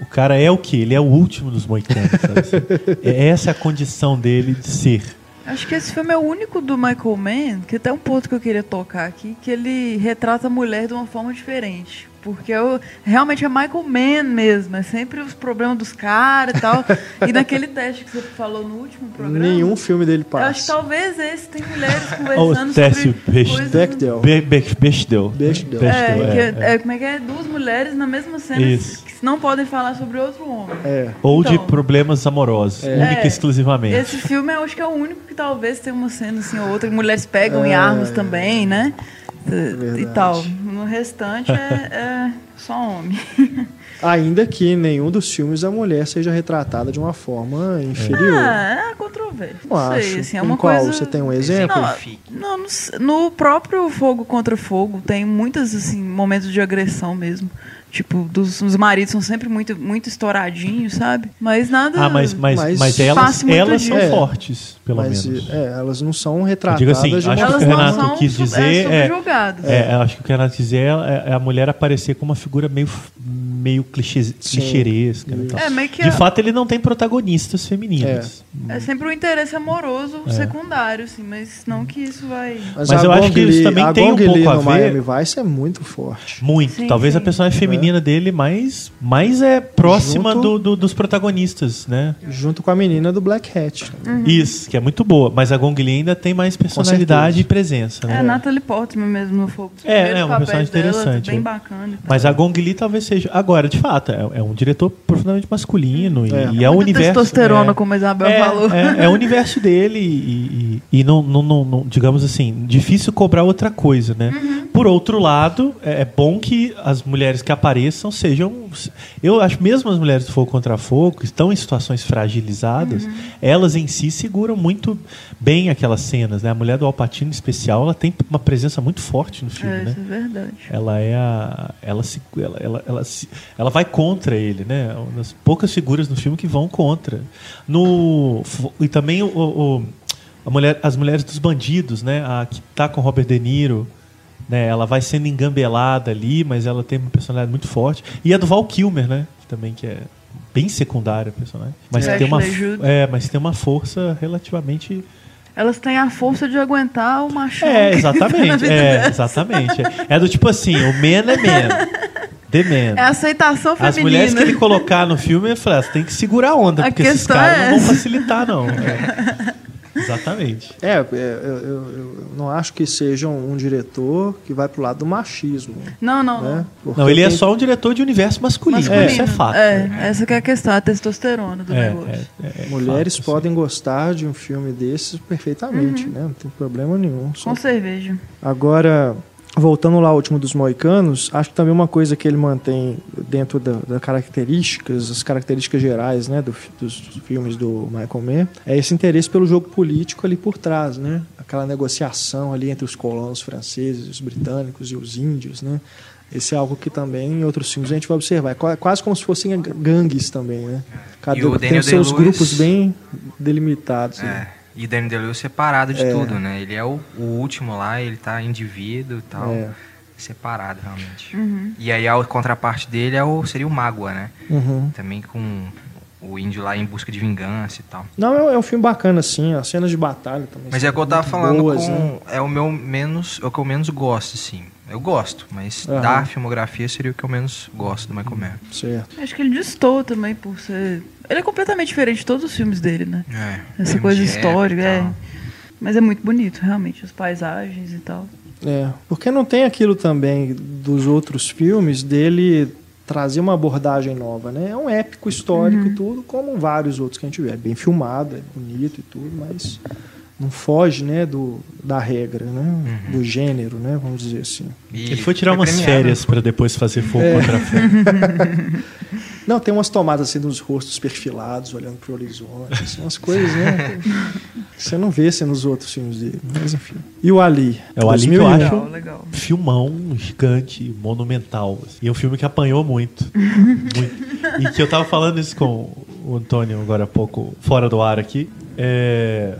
o cara é o que? Ele é o último dos moicanos. sabe assim? É essa a condição dele de ser. Acho que esse filme é o único do Michael Mann, que até um ponto que eu queria tocar aqui, que ele retrata a mulher de uma forma diferente. Porque eu, realmente é Michael Mann mesmo, é sempre os problemas dos caras e tal. e naquele teste que você falou no último programa. Nenhum filme dele Eu acho que passa. talvez esse tem mulheres conversando o Técio sobre Bech- coisas... Bechdel. Be- Be- Bechdel. Bechdel. É, é, é, é. como é que é? Duas mulheres na mesma cena Isso. Não podem falar sobre outro homem. É. Ou de Então. problemas amorosos, única É. e exclusivamente. Esse filme eu acho que é o único que talvez tenha uma cena assim ou outra, que mulheres pegam em É, armas é. também, né? E verdade. tal. No restante é, é só homem. Ainda que em nenhum dos filmes a mulher seja retratada de uma forma inferior. Ah, é controvérsia. Não Não sei, acho. assim, é Em uma qual? coisa. Você tem um exemplo? Não, não, no, s- no próprio Fogo contra Fogo tem muitos assim, momentos de agressão mesmo. Tipo, dos, os maridos são sempre muito, muito estouradinhos, sabe? Mas nada. Ah, mas, mas, Mas mas, elas, elas disso. são É. fortes, pelo Mas menos. é, elas não são Eu retratadas digo assim, de acho que Elas o não Renato são quis dizer é, é-. É, acho que o que ela quis dizer é, é a mulher aparecer como uma figura meio, meio clichê, clichêresca. né. É, meio que De a- fato, ele não tem protagonistas femininas. É sempre um interesse amoroso É. secundário, assim, mas não que isso vai. Mas a eu acho que isso também a tem um pouco a ver- Miami Vice é muito forte. Muito. Sim, Talvez sim. a personagem feminina dele mais, mais é próxima Junto- do, do- dos protagonistas, né? Junto com a menina do Black Hat. Uhum. Isso, que é muito boa. Mas a Gong Li ainda tem mais personalidade e presença, É, né? a Natalie Portman mesmo no fogo. É, é, um papéis personagem dela, interessante, Bem é. bacana. Mas a Gong Li talvez seja. Agora, de fato, é, é um diretor profundamente masculino. E É. é, Muita o universo. testosterona, é, como a Isabel é, falou. É, é o universo dele e, e, e não, não, não- não- digamos assim, difícil cobrar outra coisa, né? Uhum. Por outro lado, é, é bom que as mulheres que apareçam sejam. Eu acho mesmo as mulheres do Fogo contra Fogo, que estão em situações fragilizadas, Uhum. elas em si seguram muito bem aquelas cenas, né? A mulher do Alpatino, em especial, ela tem uma presença muito forte no filme, É, né? isso é verdade. ela é a ela se ela, ela, ela, se- ela vai contra ele né É uma das poucas figuras no filme que vão contra no e também o, o- a mulher as mulheres dos bandidos né a que tá com Robert De Niro né ela vai sendo engambelada ali mas ela tem uma personalidade muito forte e a do Val Kilmer né que também que é bem secundária a personagem mas É, tem uma é mas tem uma força relativamente Elas têm a força de aguentar o machão. é, tá na exatamente. É, exatamente. É, É do tipo assim, o man é man. The man. É a aceitação As feminina. mulheres que ele colocar no filme, eu falei, ah, tem que segurar a onda, A porque esses caras é não vão facilitar, não. É. Exatamente. É, é, eu, eu- eu não acho que seja um diretor que vai pro lado do machismo. Não, não, Né? não. Ele é tem- só um diretor de universo masculino. Masculino. Isso é fato. É, essa que é a questão, a testosterona do É, negócio. é, é, é Mulheres fato, podem gostar de um filme desses perfeitamente, né? Não tem problema nenhum. Só- Com cerveja. Agora, voltando lá ao último dos Moicanos, acho que também uma coisa que ele mantém dentro da- das características, as características gerais né, do dos filmes do Michael Mann, é esse interesse pelo jogo político ali por trás, né? Aquela negociação ali entre os colonos franceses, os britânicos e os índios, né? Esse é algo que também em outros filmes a gente vai observar. É qua- quase como se fossem gangues também, né? Cada tem os seus grupos bem delimitados. né? É. E Danny DeLuise separado de É. tudo, né? Ele é o, o último lá, ele tá indivíduo e tal. É. Separado, realmente. Uhum. E aí a contraparte dele é o, seria o Mágoa, né? Uhum. Também com o índio lá em busca de vingança e tal. Não, é, é um filme bacana, assim. As cenas de batalha também. Mas é o que eu tava falando boas, com. né? É o meu menos. É o que eu menos gosto, sim. Eu gosto, mas Aham. da filmografia seria o que eu menos gosto do Michael Mann. Certo. Acho que ele destoa também por ser. Ele é completamente diferente de todos os filmes dele, né? É, Essa coisa histórica, é. Mas é muito bonito, realmente, as paisagens e tal. É, porque não tem aquilo também dos outros filmes dele trazer uma abordagem nova, né? É um épico histórico Uhum. e tudo, como vários outros que a gente vê. É bem filmado, é bonito e tudo, mas não foge, né, do, da regra, né? Do gênero, né? Vamos dizer assim. E Ele foi tirar umas premiado. férias para depois fazer fogo É. contra fogo. Não, tem umas tomadas assim dos rostos perfilados, olhando pro horizonte, assim, umas coisas, né? que Você não vê assim, nos outros filmes dele, mas enfim. E o Ali? É o Ali que eu 2001. acho- Legal, legal. filmão gigante, monumental. assim. E é um filme que apanhou muito. muito. E que eu tava falando isso com o Antônio agora há pouco, fora do ar aqui. É,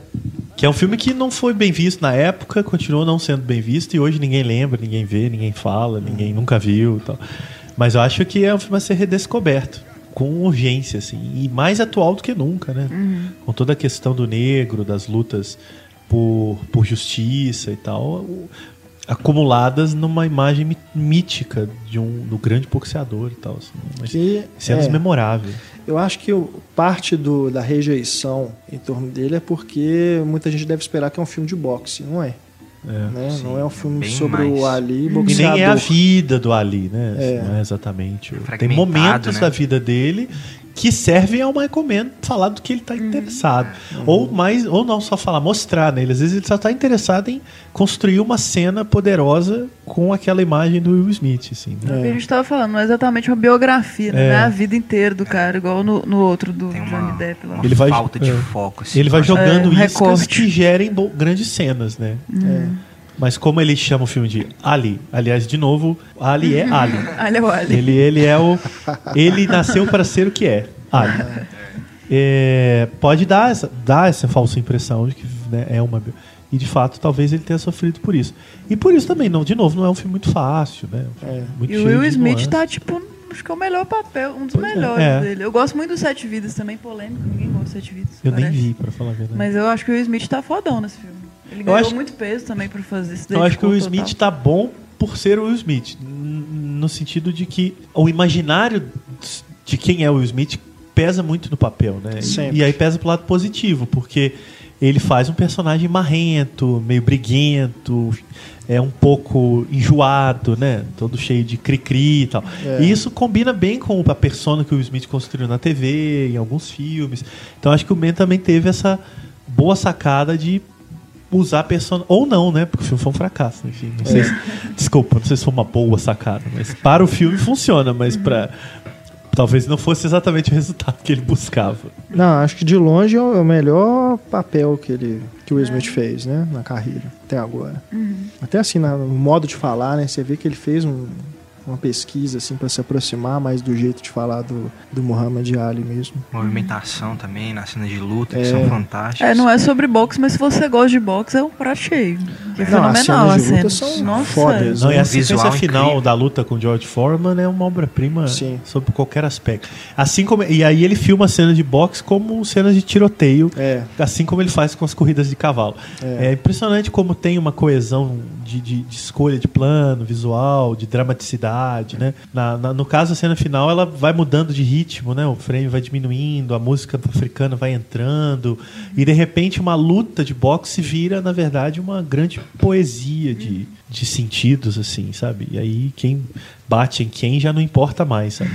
que é um filme que não foi bem visto na época, continuou não sendo bem visto, e hoje ninguém lembra, ninguém vê, ninguém fala, ninguém nunca viu tal. Mas eu acho que é um filme a ser redescoberto. com urgência, assim, e mais atual do que nunca, né? Com toda a questão do negro, das lutas por, por justiça e tal, o- acumuladas numa imagem mítica de um do grande boxeador e tal, assim, mas Que, cenas é, memoráveis. Eu acho que parte do, da rejeição em torno dele é porque muita gente deve esperar que é um filme de boxe, não é? É. né? sim, não é um filme sobre mais. o Ali E boxeador. nem é a vida do Ali, né? É. Não é exatamente. o- Tem momentos né? da vida dele que servem ao Michael Mann falar do que ele está interessado. Ou mais, ou não só falar, mostrar nele. Às vezes ele só está interessado em construir uma cena poderosa com aquela imagem do Will Smith, assim. né? O que a gente tava falando, não é exatamente uma biografia, né? É. Não é a vida inteira do cara, igual no, no outro do Tem Johnny uma, Depp lá. uma Ele vai- falta de é. foco. Assim, Ele vai jogando É, um iscas recorte. que gerem grandes cenas, né? É. Mas como ele chama o filme de Ali, aliás, de novo, Ali é Ali. Olha, olha. Ele, ele é o. Ele nasceu para ser o que é. Ali. É, pode dar essa, dar essa falsa impressão de que né, é uma. E de fato, talvez ele tenha sofrido por isso. E por isso também, não, de novo, não é um filme muito fácil, né? Um É. muito E o Will Smith nuances. tá, tipo, acho que é o melhor papel, um dos Pois é, melhores é. dele. Eu gosto muito do Sete Vidas também, polêmico, ninguém gosta de Sete Vidas. Eu nem parece. vi, pra falar a verdade. Mas eu acho que o Will Smith tá fodão nesse filme. Ele Eu ganhou acho- muito peso também pra fazer isso. Eu acho que o Will Smith total. tá bom por ser o Will Smith. No sentido de que o imaginário de quem é o Will Smith pesa muito no papel, né? E- Sempre. E aí pesa pro lado positivo, porque ele faz um personagem marrento, meio briguento, é um pouco enjoado, né? Todo cheio de cri-cri e tal. É. E isso combina bem com a persona que o Will Smith construiu na TV, em alguns filmes. Então acho que o Man também teve essa boa sacada de usar persona ou não, né? Porque o filme foi um fracasso, enfim. Não sei se- desculpa, não sei se foi uma boa sacada, mas para o filme funciona, mas para talvez não fosse exatamente o resultado que ele buscava. Não, acho que de longe é o é melhor papel que ele que o Will Smith fez, né, na carreira até agora. Até assim, no modo de falar, né, você vê que ele fez um- uma pesquisa assim para se aproximar mais do jeito de falar do, do Muhammad Ali mesmo. Movimentação também, nas cenas de luta, É. que são fantásticas. É, não é sobre boxe, mas se você gosta de boxe, é um prato cheio. Que é Não, as fenomenal cenas a de luta cena. são Nossa, fodas. Não, e a Visual sequência final incrível. da luta com George Foreman é uma obra-prima Sim. sob qualquer aspecto. Assim como e aí ele filma cenas de boxe como cenas de tiroteio, É, assim como ele faz com as corridas de cavalo. É. É, impressionante como tem uma coesão de, de- de escolha de plano, visual, de dramaticidade, né? Na- na- no caso, a cena final ela vai mudando de ritmo, né? O frame vai diminuindo, a música africana vai entrando e de repente uma luta de boxe vira, na verdade, uma grande poesia de, de sentidos, assim, sabe? E aí quem bate em quem já não importa mais, sabe?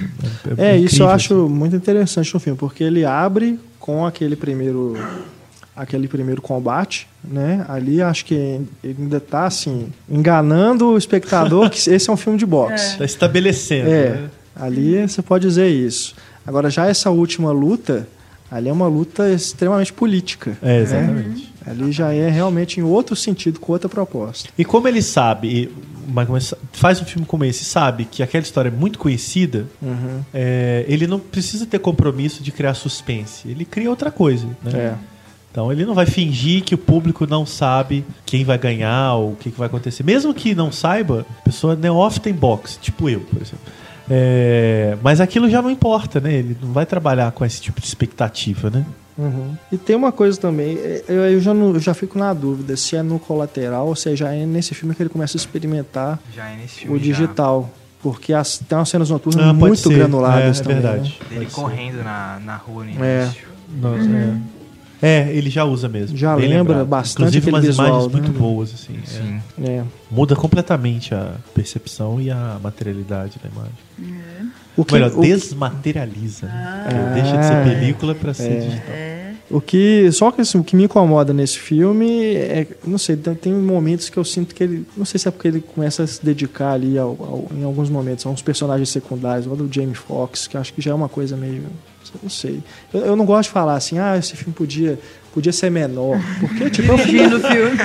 É, isso incrível, eu acho assim. muito interessante no filme, porque ele abre com aquele primeiro aquele primeiro combate, né? Ali acho que ele ainda tá assim enganando o espectador que esse é um filme de boxe. Tá estabelecendo, É, né? ali você pode dizer isso. Agora já essa última luta, ali é uma luta extremamente política. É, né? exatamente. Ali já é realmente em outro sentido, com outra proposta. E como ele sabe, faz um filme como esse, sabe que aquela história é muito conhecida, Uhum. é, ele não precisa ter compromisso de criar suspense. Ele cria outra coisa. Né? É. Então ele não vai fingir que o público não sabe quem vai ganhar ou o que, que vai acontecer. Mesmo que não saiba, a pessoa é neófita em boxe, tipo eu, por exemplo. É, mas aquilo já não importa, né? Ele não vai trabalhar com esse tipo de expectativa, né? Uhum. E tem uma coisa também, é, eu, eu já, não- eu já fico na dúvida se é no colateral ou se já é nesse filme que ele começa a experimentar Já é nesse filme. o já. digital. Porque as, tem umas cenas noturnas Ah, muito ser. granuladas é, é também. verdade. né? Dele Pode ser. correndo na, na rua no É. início. Nossa, é. É, ele já usa mesmo. Já bem lembra lembrado. bastante Inclusive umas visual, imagens né? muito boas, assim. é. Sim. É. Muda completamente a percepção e a materialidade da imagem. O que, Melhor, o, desmaterializa. né? Porque deixa de ser Ah, película para ser é. digital. o que só que assim, o que me incomoda nesse filme é, não sei, tem, momentos que eu sinto que ele, não sei se é porque ele começa a se dedicar ali ao, ao- em alguns momentos a uns personagens secundários, igual do Jamie Foxx, que eu acho que já é uma coisa meio, não sei. Eu, eu não gosto de falar assim, ah, esse filme podia podia ser menor, porque tipo, o filme Dirigindo o filme.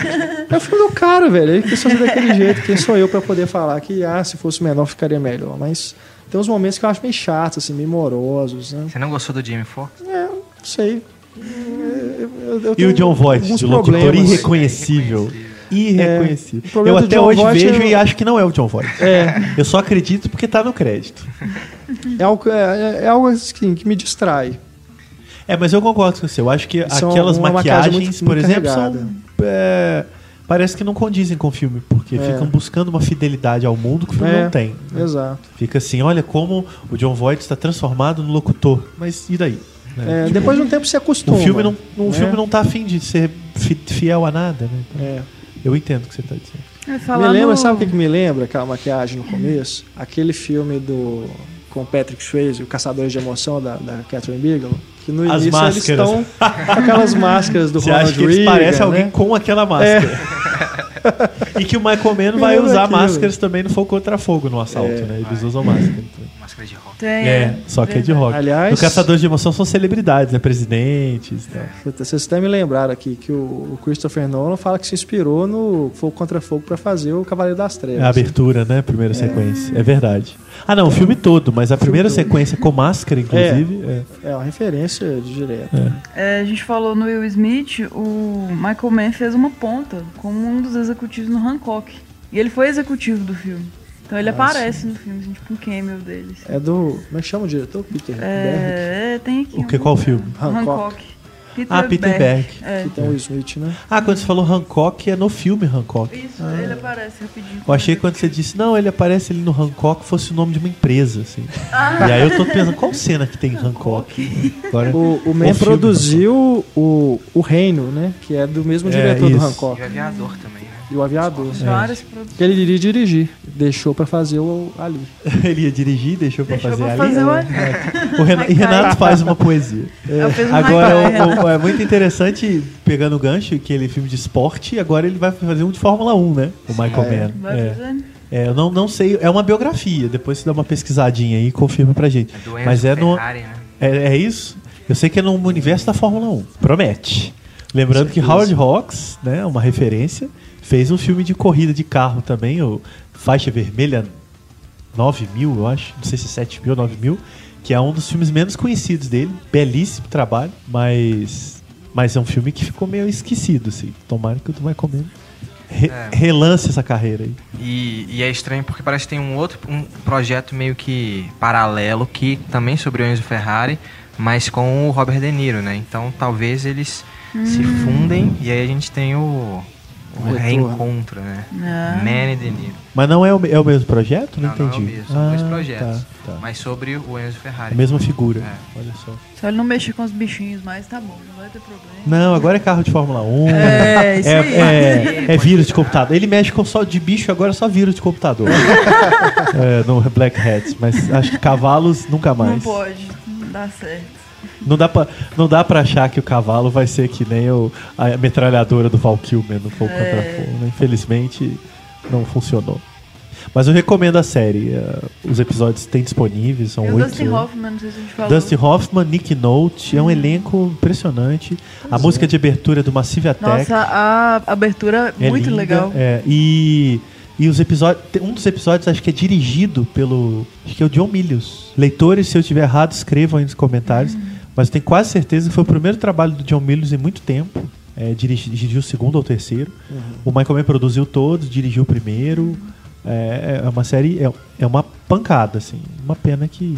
É o filme do cara, velho. Ele quis fazer daquele jeito. Quem sou eu pra poder falar que, ah, se fosse menor ficaria melhor. Mas tem uns momentos que eu acho meio chatos, assim, meio morosos, né? Você não gostou do Jamie Foxx? É, não sei. Eu- eu- eu E o John Voight, de locutor irreconhecível. Irreconhecível. É, o problema eu do até John hoje Voight vejo é- e acho que não é o John Voight. É, Eu só acredito porque tá no crédito. É algo, é, é algo assim, que me distrai. É, mas eu concordo com você. Eu acho que São aquelas uma maquiagem maquiagens, muito- por muito exemplo, são. é, parece que não condizem com o filme, porque É. ficam buscando uma fidelidade ao mundo que o filme É, não tem. Exato. Fica assim, olha como o John Voight está transformado no locutor. Mas e daí? Né? É, Tipo, depois de um tempo se acostuma. o filme não, o né? filme não tá afim de ser fi- fiel a nada, né? Então, É. Eu entendo o que você está dizendo. É, Me lembra, no- sabe o que, que me lembra aquela maquiagem no começo? Aquele filme do com o Patrick Swayze, o Caçadores de Emoção da, da Catherine Bigelow, que no As início máscaras. eles estão com aquelas máscaras do Você Ronald acha que eles Reagan, alguém né? com aquela máscara. e que o Michael Mann vai usar aquilo. máscaras também no Fogo Contra Fogo no assalto, É. né? Eles usam máscara. então. Máscara de rock. Tem, É, só que é de rock. Aliás- No Caçadores de Emoção são celebridades, né? Presidentes e tal. Puta, Vocês até me lembraram aqui que o o Christopher Nolan fala que se inspirou no Fogo Contra Fogo pra fazer o Cavaleiro das Trevas. É a abertura, né? Primeira sequência. É verdade. Ah, não, o filme todo, mas a primeira sequência com máscara, inclusive. é. É uma referência de direto. É, a gente falou no Will Smith, o Michael Mann fez uma ponta como um dos executivos no Hancock. E ele foi executivo do filme. Então ele Ah, aparece no filme, assim, tipo um cameo dele. assim. É do. Como é que chama o diretor? Peter Berg. É, é, tem aqui. O que, um- qual filme? Hancock. Peter Ah, Peter Berg. É. Que tem o né? Ah, quando você falou Hancock, é no filme Hancock. Isso, ele aparece rapidinho. Eu achei que quando você disse, não, ele aparece ali no Hancock, fosse o nome de uma empresa, assim. Ah. E aí eu tô pensando, qual cena que tem em Hancock? Agora, O, o Man produziu o, o Reino, né? Que é do mesmo É, diretor do. Hancock. E o aviador também? E o Aviador. Várias produções. Que ele iria dirigir. Deixou pra fazer o ali. ele ia dirigir, deixou pra Deixou fazer pra ali. fazer o O Renato, e Renato faz uma poesia. Eu fiz um Agora, Haikai, o- o- é muito interessante, pegando o gancho, que ele é filme de esporte, agora ele vai fazer um de Fórmula 1, né? O Michael É. Mann. Vai É. É, eu não, não sei, é uma biografia, depois você dá uma pesquisadinha aí e confirma pra gente. É do Enzo Mas é no, Ferrari, né? É, é isso? Eu sei que é no universo da Fórmula 1. Promete. Lembrando que Howard Hawks, né, uma referência, fez um filme de corrida de carro também, o Faixa Vermelha 9000, eu acho. Não sei se é 7 mil ou 9 mil. Que é um dos filmes menos conhecidos dele. Belíssimo trabalho, mas. Mas é um filme que ficou meio esquecido, assim. Tomara que o do Michael Mann re- É. relance essa carreira aí. E, e é estranho porque parece que tem um outro um projeto meio que paralelo que também sobre o Enzo Ferrari, mas com o Robert De Niro, né? Então talvez eles se fundem e aí a gente tem o, retorno. reencontro, né? Ah. Man e De Niro. Mas não é o, é o mesmo projeto? Não, Não, não é o entendi. mesmo, são dois Ah, projetos. Tá, tá. Mas sobre o Enzo Ferrari. A mesma figura. É. Olha só. Se ele não mexer com os bichinhos mais, tá bom, não vai ter problema. Não, agora é carro de Fórmula 1. É, isso é, aí. é- é vírus de computador. Ele mexe com só de bicho, agora é só vírus de computador. é, no Black Hats, mas acho que cavalos nunca mais. Não pode, não dá certo. Não dá, pra, não dá pra achar que o cavalo vai ser que nem o, a metralhadora do Val Kilmer no Fogo É. Contra Fogo. né? Infelizmente, não funcionou. Mas eu recomendo a série. eh, os episódios têm disponíveis, são o oito. Dustin Hoffman, não sei se a gente falou. Dustin Hoffman, Nick Note, é um elenco impressionante. A música de abertura é do Massive Attack. Nossa, a abertura é muito linda, legal. é, e, e os episódios. Um dos episódios acho que é dirigido pelo. Acho que é o John Milius. Leitores, se eu estiver errado, escrevam aí nos comentários. Uhum. Mas eu tenho quase certeza que foi o primeiro trabalho do John Milius em muito tempo. É, dirigi- dirigiu o segundo ou o terceiro. O Michael Mann produziu todos, dirigiu o primeiro. É, é uma série. É, é uma pancada, assim. Uma pena que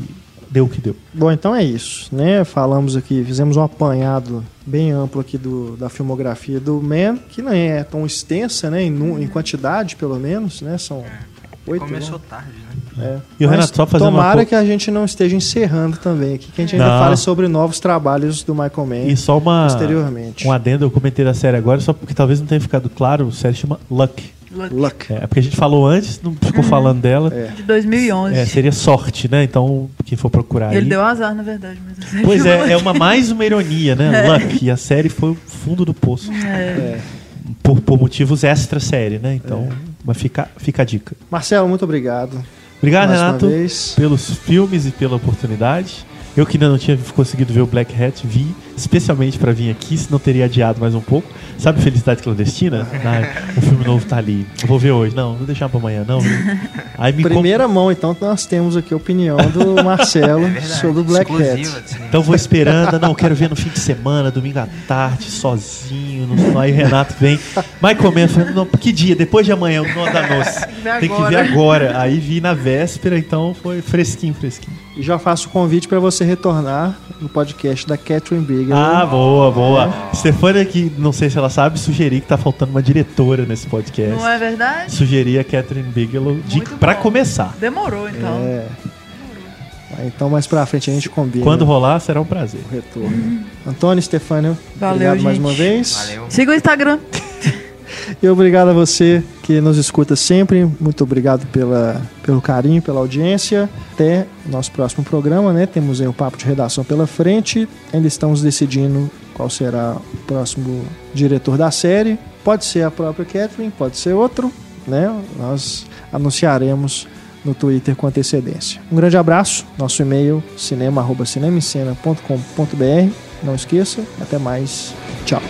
deu o que deu. Bom, então é isso, né? Falamos aqui, fizemos um apanhado bem amplo aqui do, da filmografia do Man, que não é tão extensa, né? Em, em quantidade, pelo menos, né? São oito. Começou né? tarde, né? É. E o Mas Renato, só fazendo uma Tomara co- que a gente não esteja encerrando também aqui, que a gente ainda Não. fale sobre novos trabalhos do Michael Mann E só uma. posteriormente. Um adendo, eu comentei da série agora, só porque talvez não tenha ficado claro, a série chama Luck. Luck. Luck. É, porque a gente falou antes, não ficou falando dela. É. De 2011. É, seria sorte, né? Então, quem for procurar Ele aí. deu azar, na verdade. Mas Pois é, é uma mais uma ironia, né? Luck. E a série foi o fundo do poço. É. É. Por, por motivos extra série, né? Então, mas fica, fica a dica. Marcelo, muito obrigado. Obrigado, mais Renato, pelos filmes e pela oportunidade. Eu que ainda não tinha conseguido ver o Black Hat, vi. Especialmente para vir aqui, se não teria adiado mais um pouco. Sabe Felicidade Clandestina? Ai, o filme novo tá ali. Eu vou ver hoje. Não, vou deixar para amanhã, não. Aí me Primeira comp... mão, então, nós temos aqui a opinião do Marcelo é sobre o Black Cat. Então vou esperando, não, quero ver no fim de semana, domingo à tarde, sozinho. No... Aí Renato vem. Michael Mann falando, não, que dia? Depois de amanhã, o da noite. Tem que ver agora. Aí vi na véspera, então foi fresquinho, fresquinho. E já faço o convite para você retornar no podcast da Catherine Ah, boa, boa. É. Stefania, que não sei se ela sabe, sugerir que tá faltando uma diretora nesse podcast. Não é verdade? Sugerir a Catherine Bigelow de, pra começar. Demorou, então. É. Então, mais pra frente a gente combina. Quando rolar, será um prazer. O retorno. Antônio, Stefânio, Valeu, obrigado gente. mais uma vez. Valeu. Siga o Instagram. E obrigado a você que nos escuta sempre. Muito obrigado pela, pelo carinho, pela audiência. Até nosso próximo programa, né? Temos aí um papo de redação pela frente. Ainda estamos decidindo qual será o próximo diretor da série. Pode ser a própria Catherine, pode ser outro, né? Nós anunciaremos no Twitter com antecedência. Um grande abraço. Nosso e-mail cinema@cinemicena.com.br. Não esqueça. Até mais. Tchau.